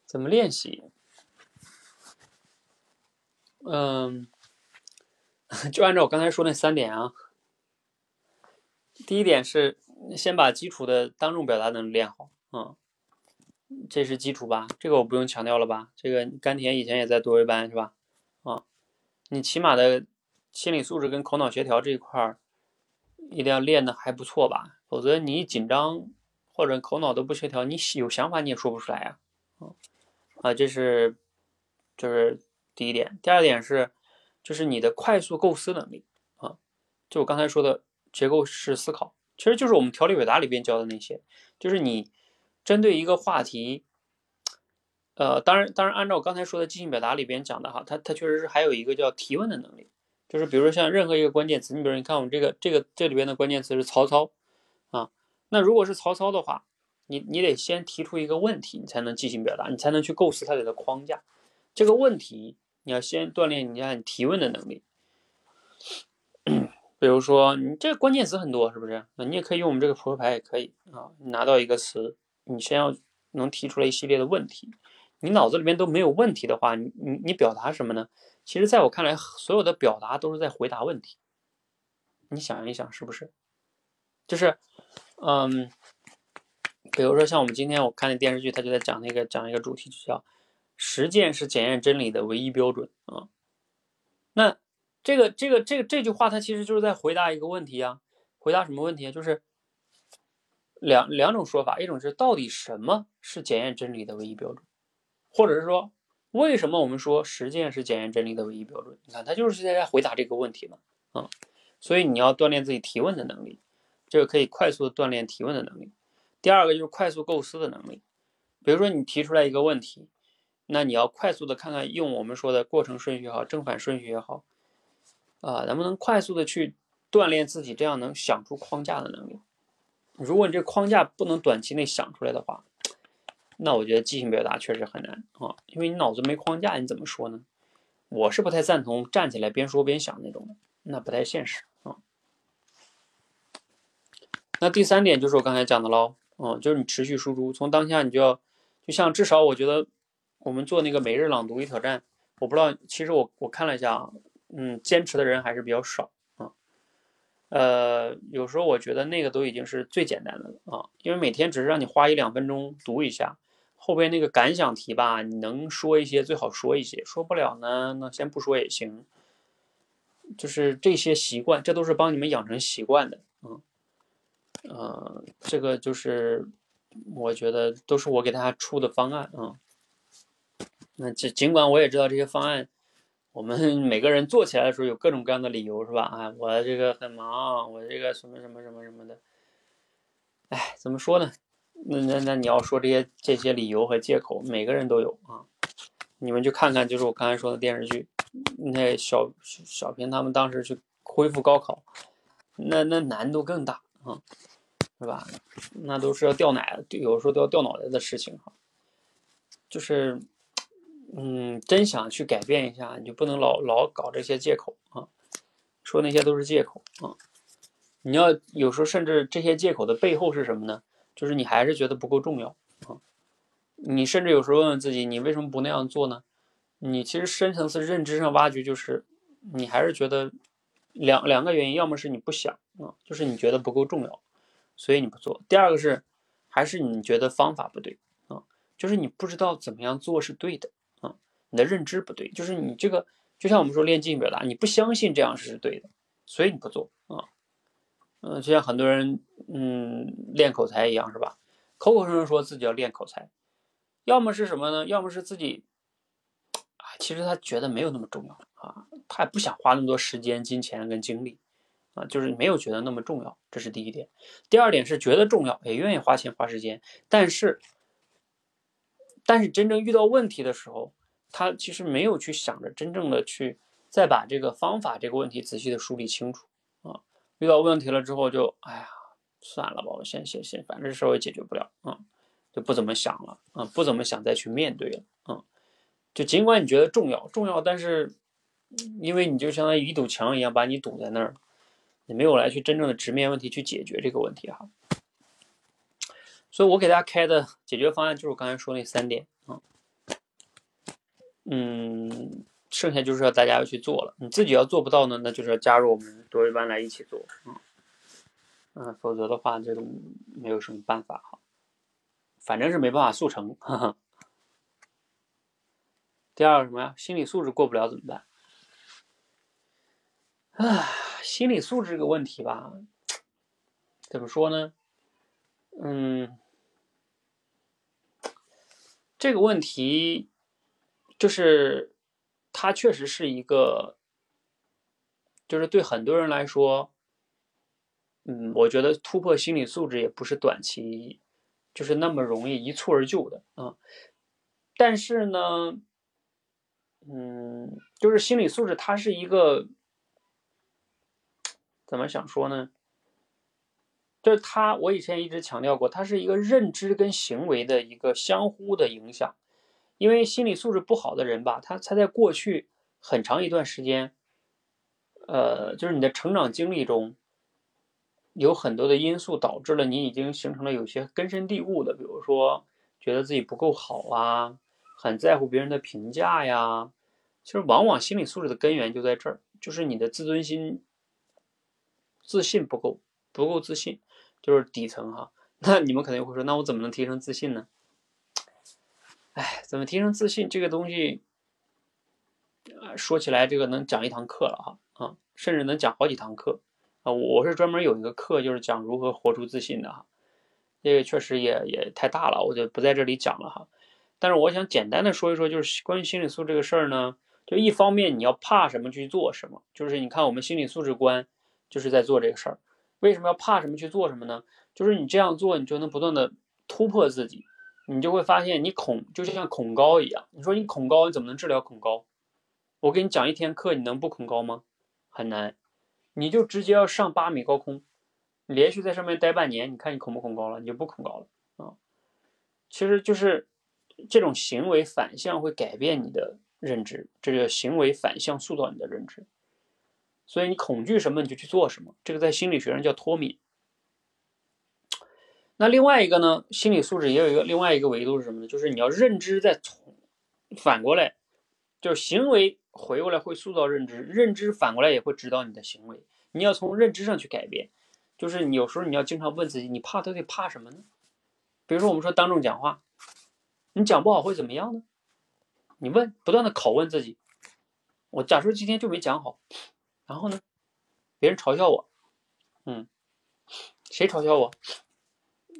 怎么练习？嗯，就按照我刚才说那三点啊。第一点是先把基础的当众表达能力练好，嗯，这是基础吧？这个我不用强调了吧？这个甘甜以前也在多维班是吧？啊，你起码的心理素质跟口脑协调这一块儿一定要练的还不错吧？否则你一紧张或者口脑都不协调，你有想法你也说不出来啊。啊，这是就是第一点。第二点是，就是你的快速构思能力啊。就我刚才说的结构式思考，其实就是我们条理表达里边教的那些。就是你针对一个话题，呃，当然当然按照我刚才说的即兴表达里边讲的哈，它它确实是还有一个叫提问的能力。就是比如说像任何一个关键词，你比如你看我们这个这个这里边的关键词是曹操。那如果是曹操的话，你你得先提出一个问题，你才能进行表达，你才能去构思它的框架。这个问题你要先锻炼你你提问的能力。比如说你这个关键词很多，是不是？那你也可以用我们这个扑克牌也可以啊。你拿到一个词，你先要能提出来一系列的问题。你脑子里面都没有问题的话，你你你表达什么呢？其实在我看来，所有的表达都是在回答问题。你想一想，是不是？就是，嗯，比如说像我们今天我看那电视剧，他就在讲那个讲一个主题，就叫“实践是检验真理的唯一标准”啊。那这个这个这个这句话，它其实就是在回答一个问题啊。回答什么问题啊？就是两两种说法，一种是到底什么是检验真理的唯一标准，或者是说为什么我们说实践是检验真理的唯一标准？你看，他就是在回答这个问题嘛，啊。所以你要锻炼自己提问的能力。这个可以快速的锻炼提问的能力。第二个就是快速构思的能力。比如说你提出来一个问题，那你要快速的看看用我们说的过程顺序也好，正反顺序也好，啊，能不能快速的去锻炼自己这样能想出框架的能力。如果你这框架不能短期内想出来的话，那我觉得即兴表达确实很难啊，因为你脑子没框架，你怎么说呢？我是不太赞同站起来边说边想那种的，那不太现实。那第三点就是我刚才讲的喽，嗯，就是你持续输出，从当下你就要，就像至少我觉得我们做那个每日朗读一挑战，我不知道，其实我我看了一下啊，嗯，坚持的人还是比较少啊。呃，有时候我觉得那个都已经是最简单的了啊，因为每天只是让你花一两分钟读一下。后边那个感想题吧，你能说一些最好说一些，说不了呢，那先不说也行。就是这些习惯，这都是帮你们养成习惯的，嗯，呃，这个就是我觉得都是我给大家出的方案啊。那尽尽管我也知道这些方案，我们 每个人做起来的时候有各种各样的理由，是吧？啊，我这个很忙，我这个什么什么什么什么的，哎，怎么说呢？那那那你要说这些这些理由和借口，每个人都有啊。你们去看看，就是我刚才说的电视剧，那小小平他们当时去恢复高考，那那难度更大啊，是吧？那都是要掉奶，有时候都要掉脑袋的事情哈。就是，嗯，真想去改变一下，你就不能老老搞这些借口啊，说那些都是借口啊。你要有时候甚至这些借口的背后是什么呢？就是你还是觉得不够重要啊？你甚至有时候问问自己，你为什么不那样做呢？你其实深层次认知上挖掘，就是你还是觉得两两个原因，要么是你不想啊，就是你觉得不够重要，所以你不做；第二个是还是你觉得方法不对啊，就是你不知道怎么样做是对的啊，你的认知不对，就是你这个就像我们说练进表达，你不相信这样是对的，所以你不做啊。嗯，就像很多人嗯练口才一样，是吧？口口声声说自己要练口才，要么是什么呢？要么是自己啊，其实他觉得没有那么重要啊，他也不想花那么多时间、金钱跟精力啊，就是没有觉得那么重要，这是第一点。第二点是觉得重要，也愿意花钱花时间，但是但是真正遇到问题的时候，他其实没有去想着真正的去再把这个方法这个问题仔细的梳理清楚啊。遇到问题了之后就哎呀算了吧，我先先先，反正事儿也解决不了啊，就不怎么想了啊，不怎么想再去面对了啊。就尽管你觉得重要重要，但是因为你就相当于一堵墙一样把你堵在那儿，你没有来去真正的直面问题去解决这个问题哈。所以我给大家开的解决方案就是刚才说那三点啊，嗯。剩下就是要大家要去做了，你自己要做不到呢，那就是要加入我们多一班来一起做，嗯，嗯，否则的话这种没有什么办法哈，反正是没办法速成。哈哈。第二个什么呀？心理素质过不了怎么办？啊，心理素质这个问题吧，怎么说呢？嗯，这个问题就是。它确实是一个，就是对很多人来说，嗯，我觉得突破心理素质也不是短期，就是那么容易一蹴而就的啊。但是呢，嗯，就是心理素质它是一个，怎么想说呢？就是它，我以前一直强调过，它是一个认知跟行为的一个相互的影响。因为心理素质不好的人吧，他他在过去很长一段时间，呃，就是你的成长经历中，有很多的因素导致了你已经形成了有些根深蒂固的，比如说觉得自己不够好啊，很在乎别人的评价呀。其实往往心理素质的根源就在这儿，就是你的自尊心、自信不够，不够自信，就是底层哈。那你们肯定会说，那我怎么能提升自信呢？哎，怎么提升自信这个东西，说起来这个能讲一堂课了哈，啊，甚至能讲好几堂课啊。我是专门有一个课，就是讲如何活出自信的哈。这个确实也也太大了，我就不在这里讲了哈。但是我想简单的说一说，就是关于心理素质这个事儿呢，就一方面你要怕什么去做什么，就是你看我们心理素质观就是在做这个事儿。为什么要怕什么去做什么呢？就是你这样做，你就能不断的突破自己。你就会发现，你恐就像恐高一样。你说你恐高，你怎么能治疗恐高？我给你讲一天课，你能不恐高吗？很难。你就直接要上八米高空，连续在上面待半年，你看你恐不恐高了？你就不恐高了啊。其实就是这种行为反向会改变你的认知，这叫行为反向塑造你的认知。所以你恐惧什么你就去做什么，这个在心理学上叫脱敏。那另外一个呢，心理素质也有一个另外一个维度是什么呢？就是你要认知再从反过来，就是行为回过来会塑造认知，认知反过来也会指导你的行为。你要从认知上去改变。就是你有时候你要经常问自己，你怕到底怕什么呢？比如说我们说当众讲话，你讲不好会怎么样呢？你问，不断的拷问自己。我假设今天就没讲好，然后呢，别人嘲笑我，嗯，谁嘲笑我？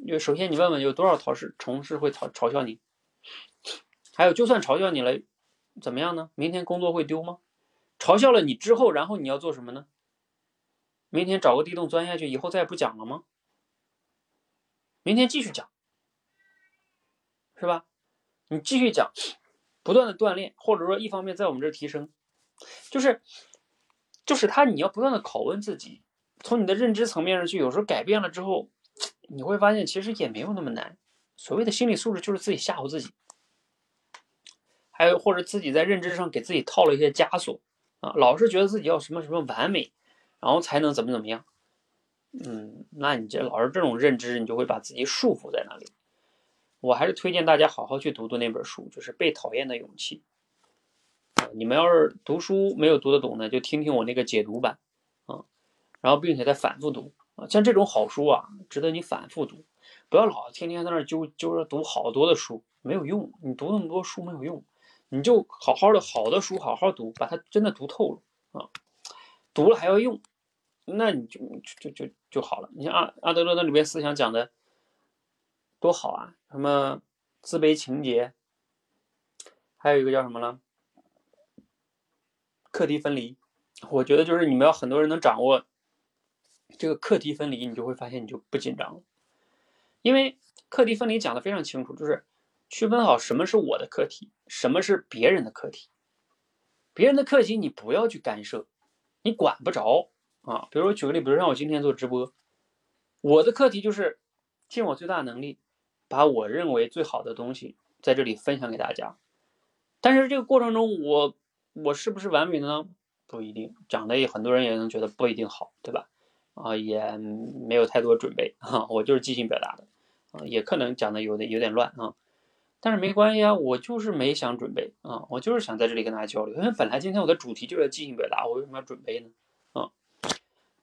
就首先你问问有多少同事同事会嘲嘲笑你？还有就算嘲笑你了，怎么样呢？明天工作会丢吗？嘲笑了你之后，然后你要做什么呢？明天找个地洞钻下去，以后再也不讲了吗？明天继续讲，是吧？你继续讲，不断的锻炼，或者说一方面在我们这儿提升，就是就是他你要不断的拷问自己，从你的认知层面上去，有时候改变了之后。你会发现，其实也没有那么难。所谓的心理素质，就是自己吓唬自己，还有或者自己在认知上给自己套了一些枷锁啊，老是觉得自己要什么什么完美，然后才能怎么怎么样。嗯，那你这老是这种认知，你就会把自己束缚在那里。我还是推荐大家好好去读读那本书，就是《被讨厌的勇气》你们要是读书没有读得懂的，就听听我那个解读版啊，然后并且再反复读。啊，像这种好书啊，值得你反复读，不要老天天在那揪揪着读好多的书，没有用。你读那么多书没有用，你就好好的好的书好好读，把它真的读透了啊，读了还要用，那你就就就就好了。你像阿阿德勒那里边思想讲的多好啊，什么自卑情节，还有一个叫什么了，课题分离。我觉得就是你们要很多人能掌握。这个课题分离，你就会发现你就不紧张了，因为课题分离讲的非常清楚，就是区分好什么是我的课题，什么是别人的课题。别人的课题你不要去干涉，你管不着啊。比如我举个例，比如让我今天做直播，我的课题就是尽我最大能力，把我认为最好的东西在这里分享给大家。但是这个过程中，我我是不是完美的呢？不一定，讲的也很多人也能觉得不一定好，对吧？啊，也没有太多准备啊，我就是即兴表达的啊，也可能讲的有点有点乱啊，但是没关系啊，我就是没想准备啊，我就是想在这里跟大家交流，因为本来今天我的主题就是即兴表达，我为什么要准备呢？啊，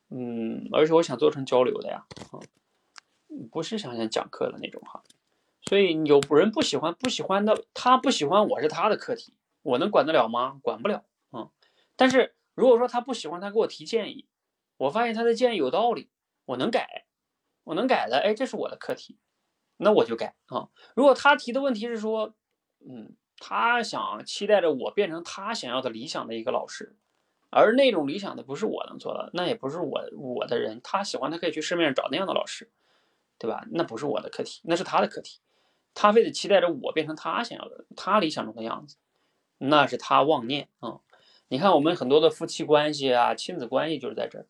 嗯，而且我想做成交流的呀，啊，不是想想讲课的那种哈，所以有人不喜欢不喜欢的，他不喜欢我是他的课题，我能管得了吗？管不了啊，但是如果说他不喜欢，他给我提建议。我发现他的建议有道理，我能改，我能改的，哎，这是我的课题，那我就改啊。如果他提的问题是说，嗯，他想期待着我变成他想要的理想的一个老师，而那种理想的不是我能做的，那也不是我我的人，他喜欢他可以去市面上找那样的老师，对吧？那不是我的课题，那是他的课题，他非得期待着我变成他想要的、他理想中的样子，那是他妄念啊。你看我们很多的夫妻关系啊、亲子关系就是在这儿。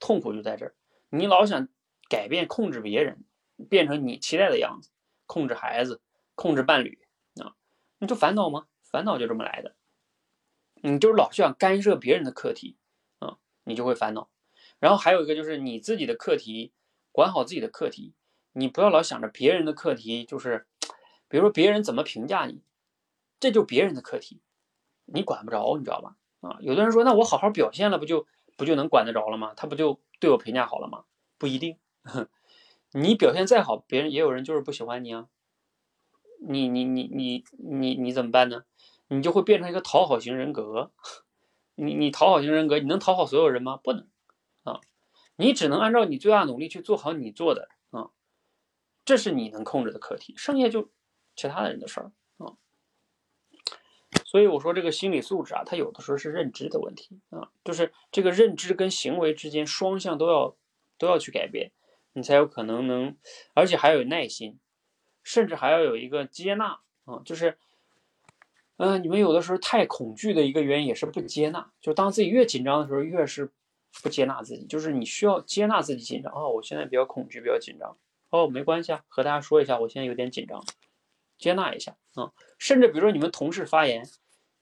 痛苦就在这儿，你老想改变、控制别人，变成你期待的样子，控制孩子、控制伴侣啊，你就烦恼吗？烦恼就这么来的。你就是老想干涉别人的课题啊，你就会烦恼。然后还有一个就是你自己的课题，管好自己的课题，你不要老想着别人的课题，就是比如说别人怎么评价你，这就别人的课题，你管不着，你知道吧？啊，有的人说，那我好好表现了，不就？不就能管得着了吗？他不就对我评价好了吗？不一定，你表现再好，别人也有人就是不喜欢你啊。你你你你你你怎么办呢？你就会变成一个讨好型人格。你你讨好型人格，你能讨好所有人吗？不能啊。你只能按照你最大努力去做好你做的啊。这是你能控制的课题，剩下就其他的人的事儿。所以我说这个心理素质啊，它有的时候是认知的问题啊，就是这个认知跟行为之间双向都要都要去改变，你才有可能能，而且还要有耐心，甚至还要有一个接纳啊，就是，嗯，你们有的时候太恐惧的一个原因也是不接纳，就当自己越紧张的时候，越是不接纳自己，就是你需要接纳自己紧张哦，我现在比较恐惧，比较紧张哦，没关系啊，和大家说一下，我现在有点紧张，接纳一下啊，甚至比如说你们同事发言。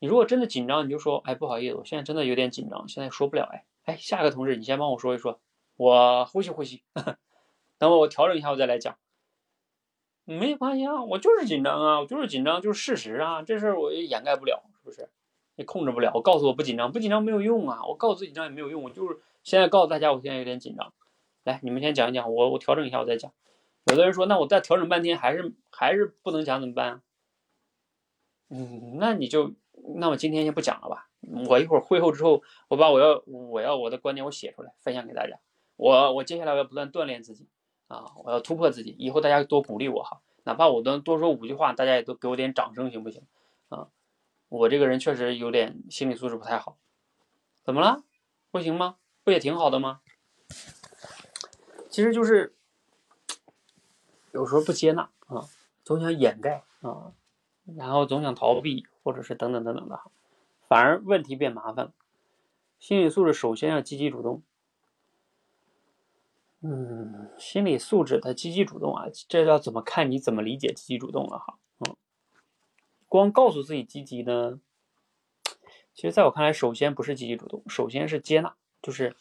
你如果真的紧张，你就说，哎，不好意思，我现在真的有点紧张，现在说不了，哎，哎，下个同事，你先帮我说一说，我呼吸呼吸，等会我调整一下，我再来讲。没关系啊，我就是紧张啊，我就是紧张，就是事实啊，这事儿我也掩盖不了，是不是？也控制不了。我告诉我不紧张，不紧张没有用啊，我告诉自己紧张也没有用，我就是现在告诉大家，我现在有点紧张。来，你们先讲一讲，我我调整一下，我再讲。有的人说，那我再调整半天还是还是不能讲怎么办啊？嗯，那你就那我今天先不讲了吧。我一会儿会后之后，我把我要我要我的观点我写出来分享给大家。我我接下来我要不断锻炼自己啊，我要突破自己。以后大家多鼓励我哈，哪怕我能多说五句话，大家也都给我点掌声行不行？啊，我这个人确实有点心理素质不太好。怎么了？不行吗？不也挺好的吗？其实就是有时候不接纳啊，总想掩盖啊。然后总想逃避，或者是等等等等的，反而问题变麻烦了。心理素质首先要积极主动。嗯，心理素质的积极主动啊，这要怎么看你怎么理解积极主动了哈。嗯，光告诉自己积极呢，其实在我看来，首先不是积极主动，首先是接纳，就是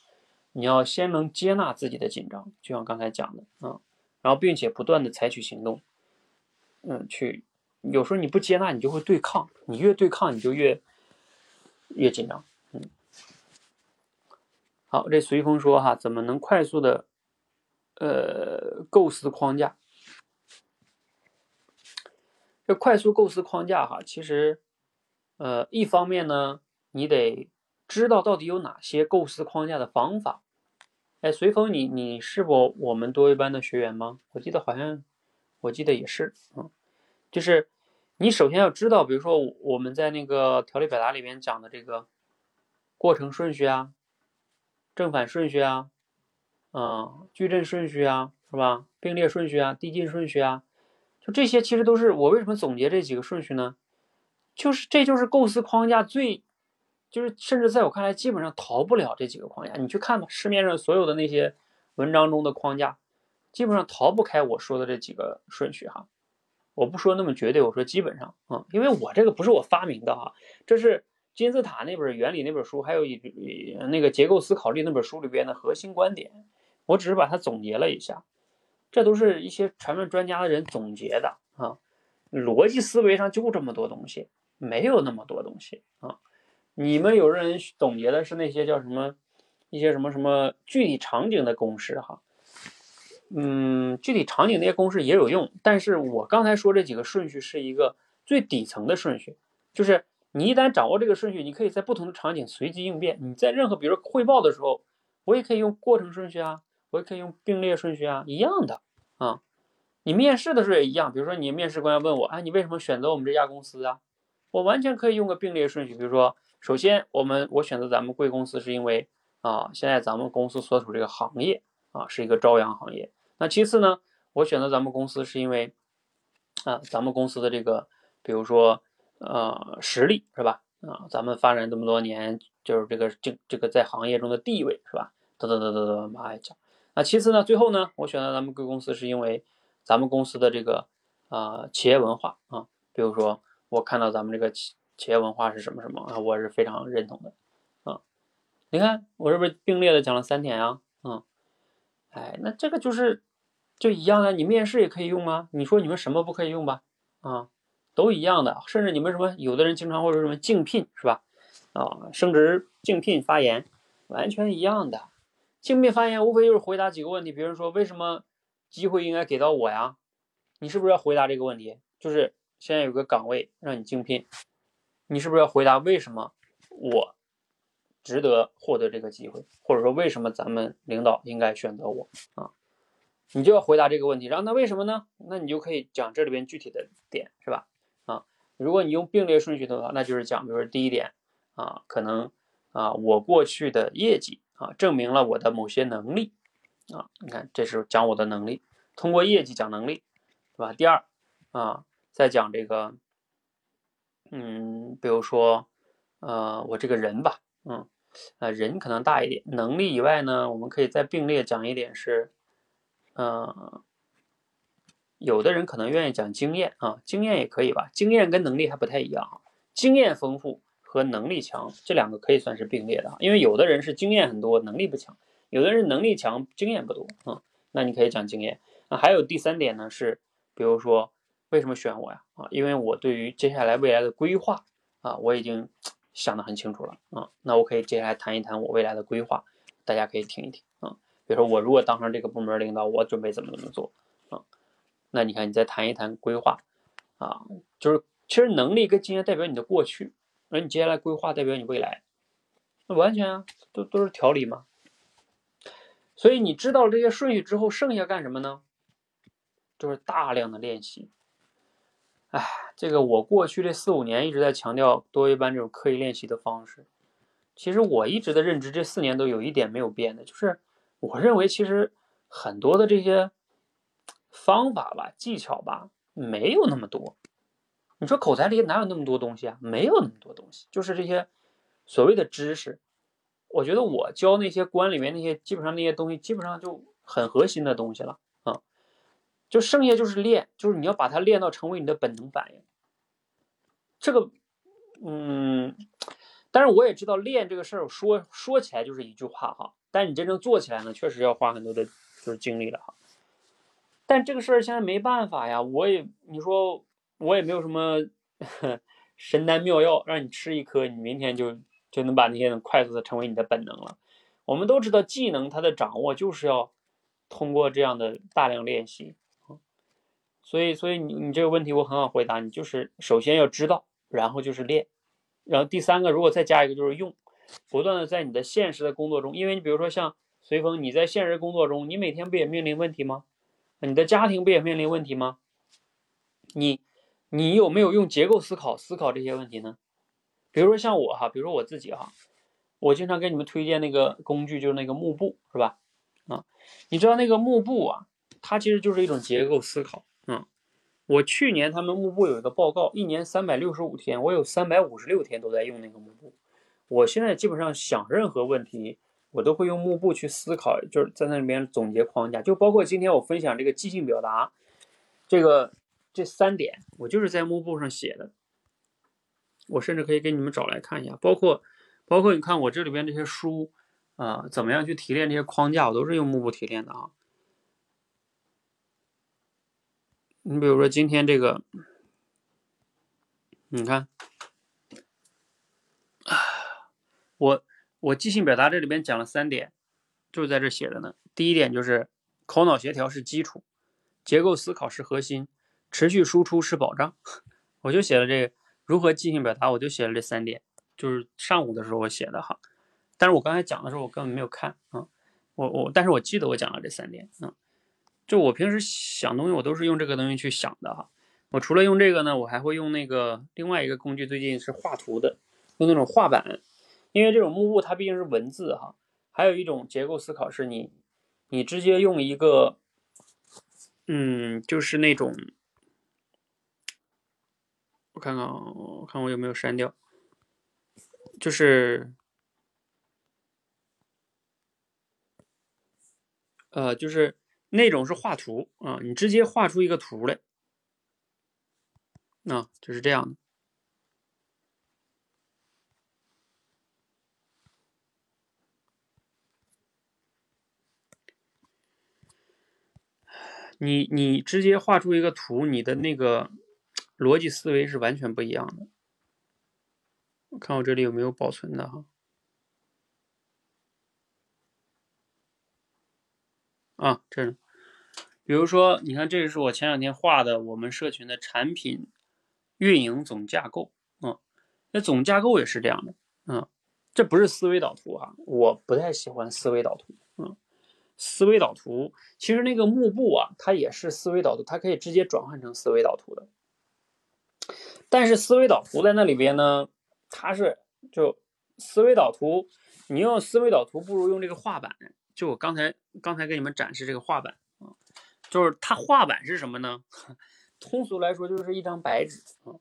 你要先能接纳自己的紧张，就像刚才讲的啊，然后并且不断的采取行动，嗯，去。有时候你不接纳，你就会对抗，你越对抗，你就越越紧张。嗯，好，这随风说哈，怎么能快速的呃构思框架？这快速构思框架哈，其实呃一方面呢，你得知道到底有哪些构思框架的方法。哎，随风，你你是否我们多一班的学员吗？我记得好像，我记得也是，嗯。就是你首先要知道，比如说我们在那个条理表达里面讲的这个过程顺序啊、正反顺序啊、嗯矩阵顺序啊，是吧？并列顺序啊、递进顺序啊，就这些其实都是我为什么总结这几个顺序呢？就是这就是构思框架最，就是甚至在我看来基本上逃不了这几个框架。你去看吧，市面上所有的那些文章中的框架，基本上逃不开我说的这几个顺序哈。我不说那么绝对，我说基本上啊，因为我这个不是我发明的哈，这是金字塔那本原理那本书，还有一那个结构思考力那本书里边的核心观点，我只是把它总结了一下，这都是一些传闻专家的人总结的啊，逻辑思维上就这么多东西，没有那么多东西啊，你们有的人总结的是那些叫什么一些什么什么具体场景的公式哈。嗯，具体场景那些公式也有用，但是我刚才说这几个顺序是一个最底层的顺序，就是你一旦掌握这个顺序，你可以在不同的场景随机应变。你在任何，比如说汇报的时候，我也可以用过程顺序啊，我也可以用并列顺序啊，一样的啊。你面试的时候也一样，比如说你面试官要问我，哎，你为什么选择我们这家公司啊？我完全可以用个并列顺序，比如说，首先我们我选择咱们贵公司是因为啊，现在咱们公司所处这个行业啊是一个朝阳行业。那其次呢，我选择咱们公司是因为，啊，咱们公司的这个，比如说，呃，实力是吧？啊，咱们发展这么多年，就是这个这这个在行业中的地位是吧？等等等等等，往下讲。那其次呢，最后呢，我选择咱们贵公司是因为咱们公司的这个啊企业文化啊，比如说我看到咱们这个企企业文化是什么什么啊，我是非常认同的啊。你看我是不是并列的讲了三点啊？嗯。哎，那这个就是，就一样的，你面试也可以用啊。你说你们什么不可以用吧？啊，都一样的。甚至你们什么，有的人经常会说什么竞聘是吧？啊，升职竞聘发言，完全一样的。竞聘发言无非就是回答几个问题，比如说为什么机会应该给到我呀？你是不是要回答这个问题？就是现在有个岗位让你竞聘，你是不是要回答为什么我？值得获得这个机会，或者说为什么咱们领导应该选择我啊？你就要回答这个问题。然后那为什么呢？那你就可以讲这里边具体的点，是吧？啊，如果你用并列顺序的话，那就是讲，比如说第一点啊，可能啊，我过去的业绩啊，证明了我的某些能力啊。你看，这是讲我的能力，通过业绩讲能力，对吧？第二啊，再讲这个，嗯，比如说呃，我这个人吧。嗯，呃，人可能大一点，能力以外呢，我们可以再并列讲一点是，嗯，有的人可能愿意讲经验啊，经验也可以吧，经验跟能力还不太一样啊，经验丰富和能力强这两个可以算是并列的啊，因为有的人是经验很多，能力不强；有的人能力强，经验不多啊。那你可以讲经验。那还有第三点呢，是比如说为什么选我呀？啊，因为我对于接下来未来的规划啊，我已经想得很清楚了啊。那我可以接下来谈一谈我未来的规划，大家可以听一听。比如说我如果当上这个部门领导，我准备怎么怎么做啊？那你看你再谈一谈规划啊，就是其实能力跟经验代表你的过去。而你接下来规划代表你未来，那完全啊，都都是条理嘛。所以你知道这些顺序之后，剩下干什么呢？就是大量的练习。哎，这个我过去这四五年一直在强调多维班这种刻意练习的方式。其实我一直的认知，这四年都有一点没有变的，就是我认为其实很多的这些方法吧、技巧吧，没有那么多。你说口才里哪有那么多东西啊？没有那么多东西，就是这些所谓的知识。我觉得我教那些官里面那些，基本上那些东西基本上就很核心的东西了啊。就剩下就是练，就是你要把它练到成为你的本能反应。这个，嗯，但是我也知道练这个事儿，说说起来就是一句话哈，但你真正做起来呢，确实要花很多的，就是精力的哈。但这个事儿现在没办法呀，我也你说。我也没有什么 神丹妙药，让你吃一颗，你明天就就能把那些快速的成为你的本能了。我们都知道，技能它的掌握就是要通过这样的大量练习所以，所以你你这个问题我很好回答，你就是首先要知道，然后就是练，然后第三个如果再加一个就是用，不断的在你的现实的工作中，因为你比如说像随风，你在现实工作中，你每天不也面临问题吗？你的家庭不也面临问题吗？你。你有没有用结构思考思考这些问题呢？比如说像我哈，比如说我自己哈，我经常给你们推荐那个工具，就是那个幕布，是吧？啊，你知道那个幕布啊，它其实就是一种结构思考。嗯，我去年他们幕布有一个报告，一年三百六十五天，我有三百五十六天都在用那个幕布。我现在基本上想任何问题，我都会用幕布去思考，就是在那里面总结框架，就包括今天我分享这个即兴表达，这个。这三点我就是在幕布上写的，我甚至可以给你们找来看一下，包括包括你看我这里边这些书啊，怎么样去提炼这些框架，我都是用幕布提炼的啊。你比如说今天这个，你看，啊我我即兴表达这里边讲了三点，就是在这写的呢。第一点就是口脑协调是基础，结构思考是核心。持续输出是保障，我就写了这个如何即兴表达，我就写了这三点，就是上午的时候我写的哈。但是我刚才讲的时候我根本没有看啊，我我但是我记得我讲了这三点啊。就我平时想东西，我都是用这个东西去想的哈。我除了用这个呢，我还会用那个另外一个工具，最近是画图的，用那种画板，因为这种幕布它毕竟是文字哈。还有一种结构思考是你你直接用一个，嗯，就是那种。我看看，我看我有没有删掉，就是，呃，就是那种是画图啊，你直接画出一个图来，啊，就是这样的。你你直接画出一个图，你的那个。逻辑思维是完全不一样的。我看我这里有没有保存的哈？啊，这呢，比如说，你看，这个是我前两天画的我们社群的产品运营总架构。嗯，那总架构也是这样的。嗯，这不是思维导图啊，我不太喜欢思维导图。嗯，思维导图其实那个幕布啊，它也是思维导图，它可以直接转换成思维导图的。但是思维导图在那里边呢，它是就思维导图，你用思维导图不如用这个画板。就我刚才刚才给你们展示这个画板，就是它画板是什么呢？通俗来说就是一张白纸啊。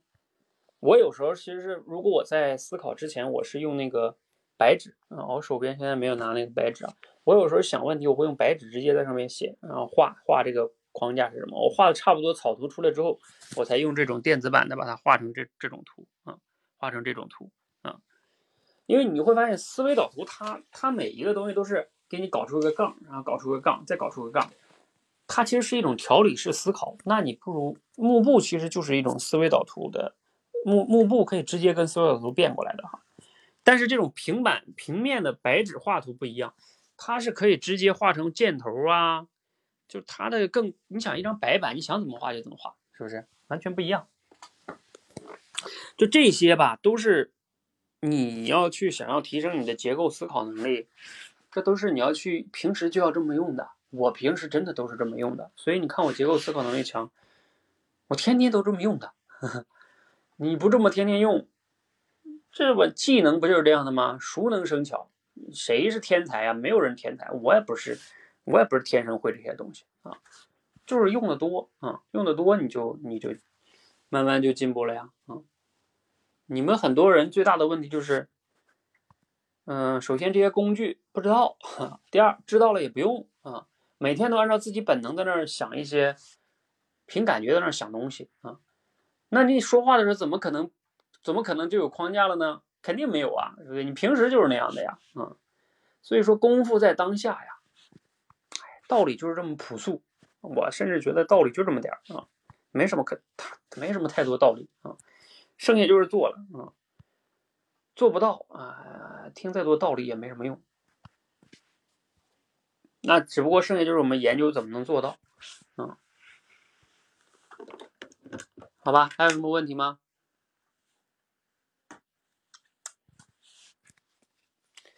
我有时候其实是如果我在思考之前，我是用那个白纸啊，我手边现在没有拿那个白纸啊。我有时候想问题，我会用白纸直接在上面写，然后画画这个。框架是什么？我画的差不多，草图出来之后，我才用这种电子版的把它画成这这种图啊，画成这种图啊。因为你会发现思维导图它它每一个东西都是给你搞出个杠，然后搞出个杠，再搞出个杠，它其实是一种条理式思考。那你不如幕布其实就是一种思维导图的幕幕布可以直接跟思维导图变过来的哈。但是这种平板平面的白纸画图不一样，它是可以直接画成箭头啊，就它的更你想一张白板，你想怎么画就怎么画，是不是完全不一样？就这些吧，都是你要去想要提升你的结构思考能力，这都是你要去平时就要这么用的。我平时真的都是这么用的，所以你看我结构思考能力强，我天天都这么用的。你不这么天天用，这我技能不就是这样的吗？熟能生巧，谁是天才啊？没有人天才，我也不是，我也不是天生会这些东西啊，就是用的多啊，用的多你就你就慢慢就进步了呀，啊。你们很多人最大的问题就是，嗯，首先这些工具不知道，第二知道了也不用啊，每天都按照自己本能在那儿想一些，凭感觉在那儿想东西啊，那你说话的时候怎么可能，怎么可能就有框架了呢？肯定没有啊，对不对？你平时就是那样的呀，啊，所以说功夫在当下呀，道理就是这么朴素，我甚至觉得道理就这么点儿啊，没什么可，没什么太多道理啊。剩下就是做了啊，做不到啊，听再多道理也没什么用。那只不过剩下就是我们研究怎么能做到，嗯，好吧，还有什么问题吗？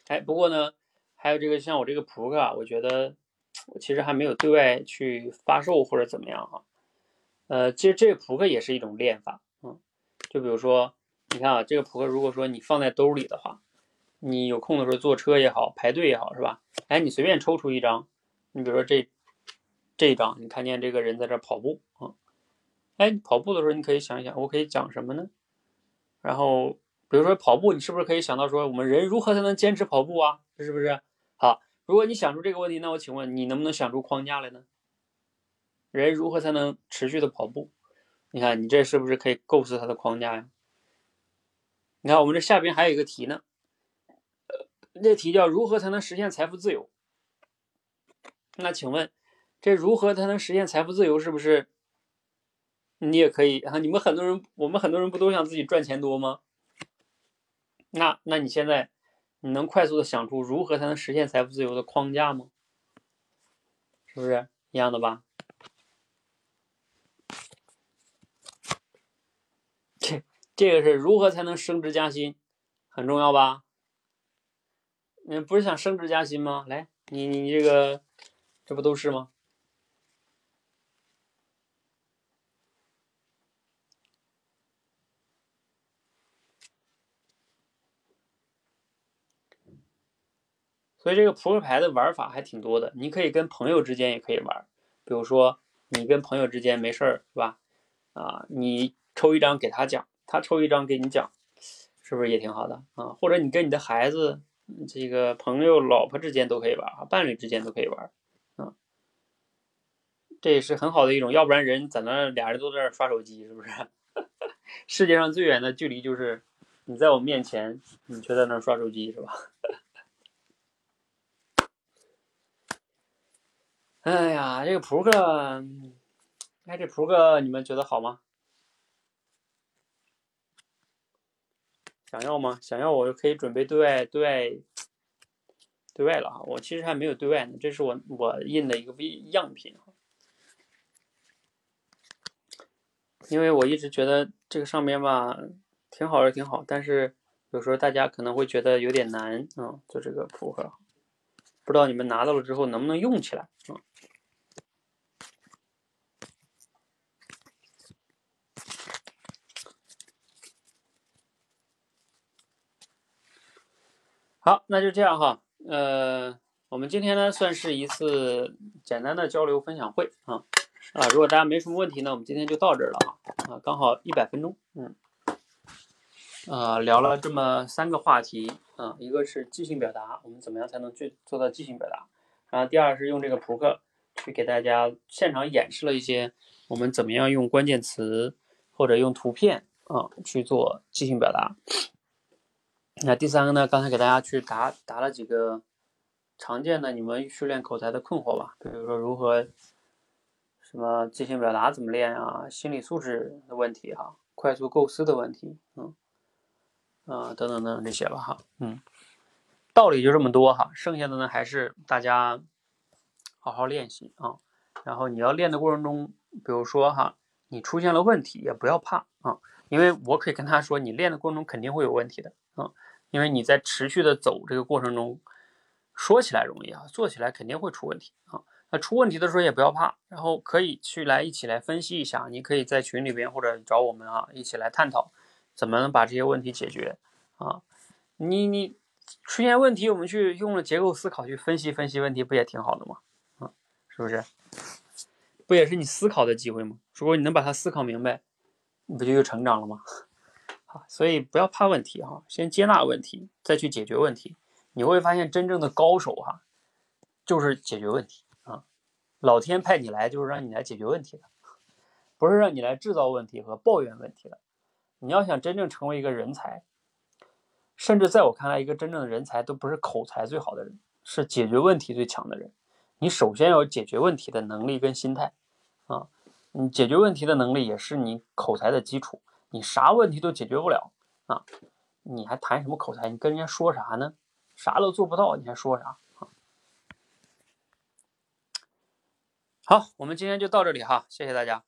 哎，不过呢，还有这个像我这个扑克啊，我觉得我其实还没有对外去发售或者怎么样哈。呃，其实这个扑克也是一种练法。嗯就比如说，你看啊，这个扑克，如果说你放在兜里的话，你有空的时候坐车也好，排队也好，是吧？哎，你随便抽出一张，你比如说这这一张，你看见这个人在这跑步啊，哎，跑步的时候你可以想一想，我可以讲什么呢？然后比如说跑步，你是不是可以想到说，我们人如何才能坚持跑步啊？是不是？好，如果你想出这个问题，那我请问你能不能想出框架来呢？人如何才能持续的跑步？你看，你这是不是可以构思它的框架呀？你看，我们这下边还有一个题呢，这题叫如何才能实现财富自由？那请问，这如何才能实现财富自由？是不是你也可以啊？你们很多人，我们很多人不都想自己赚钱多吗？那那你现在你能快速的想出如何才能实现财富自由的框架吗？是不是一样的吧？这个是如何才能升职加薪，很重要吧？你不是想升职加薪吗？来，你你这个，这不都是吗？所以这个扑克牌的玩法还挺多的，你可以跟朋友之间也可以玩，比如说你跟朋友之间没事儿是吧？啊，你抽一张给他讲。他抽一张给你讲，是不是也挺好的啊？或者你跟你的孩子、这个朋友、老婆之间都可以玩啊，伴侣之间都可以玩啊。这也是很好的一种，要不然人在那俩人都在那刷手机，是不是？世界上最远的距离就是你在我面前，你却在那刷手机，是吧？哎呀，这个扑克，哎，这扑克你们觉得好吗？想要吗？想要我就可以准备对外对外对外了哈。我其实还没有对外呢，这是我我印的一个样品因为我一直觉得这个上面吧挺好是挺好，但是有时候大家可能会觉得有点难啊，做这个扑克，不知道你们拿到了之后能不能用起来啊？好，那就这样哈。呃，我们今天呢算是一次简单的交流分享会啊啊！如果大家没什么问题呢，我们今天就到这儿了啊啊，刚好一百分钟，嗯，啊，聊了这么三个话题啊，一个是即兴表达，我们怎么样才能去做到即兴表达？然后第二是用这个扑克去给大家现场演示了一些我们怎么样用关键词或者用图片啊去做即兴表达。那第三个呢，刚才给大家去答答了几个常见的你们训练口才的困惑吧，比如说如何什么即兴表达怎么练啊，心理素质的问题哈，快速构思的问题，嗯，啊等等等等这些吧哈，嗯，道理就这么多哈，剩下的呢还是大家好好练习啊，然后你要练的过程中，比如说哈，你出现了问题也不要怕啊。因为我可以跟他说，你练的过程中肯定会有问题的啊，因为你在持续的走这个过程中，说起来容易啊，做起来肯定会出问题啊。那出问题的时候也不要怕，然后可以去来一起来分析一下，你可以在群里边或者找我们啊，一起来探讨怎么能把这些问题解决啊。你你出现问题，我们去用了结构思考去分析分析问题，不也挺好的吗？啊，是不是？不也是你思考的机会吗？如果你能把它思考明白。你不就又成长了吗？好，所以不要怕问题哈，先接纳问题，再去解决问题。你会发现，真正的高手哈，就是解决问题啊。老天派你来就是让你来解决问题的，不是让你来制造问题和抱怨问题的。你要想真正成为一个人才，甚至在我看来，一个真正的人才都不是口才最好的人，是解决问题最强的人。你首先要解决问题的能力跟心态啊。你解决问题的能力也是你口才的基础。你啥问题都解决不了啊，你还谈什么口才？你跟人家说啥呢？啥都做不到，你还说啥？好，我们今天就到这里哈，谢谢大家。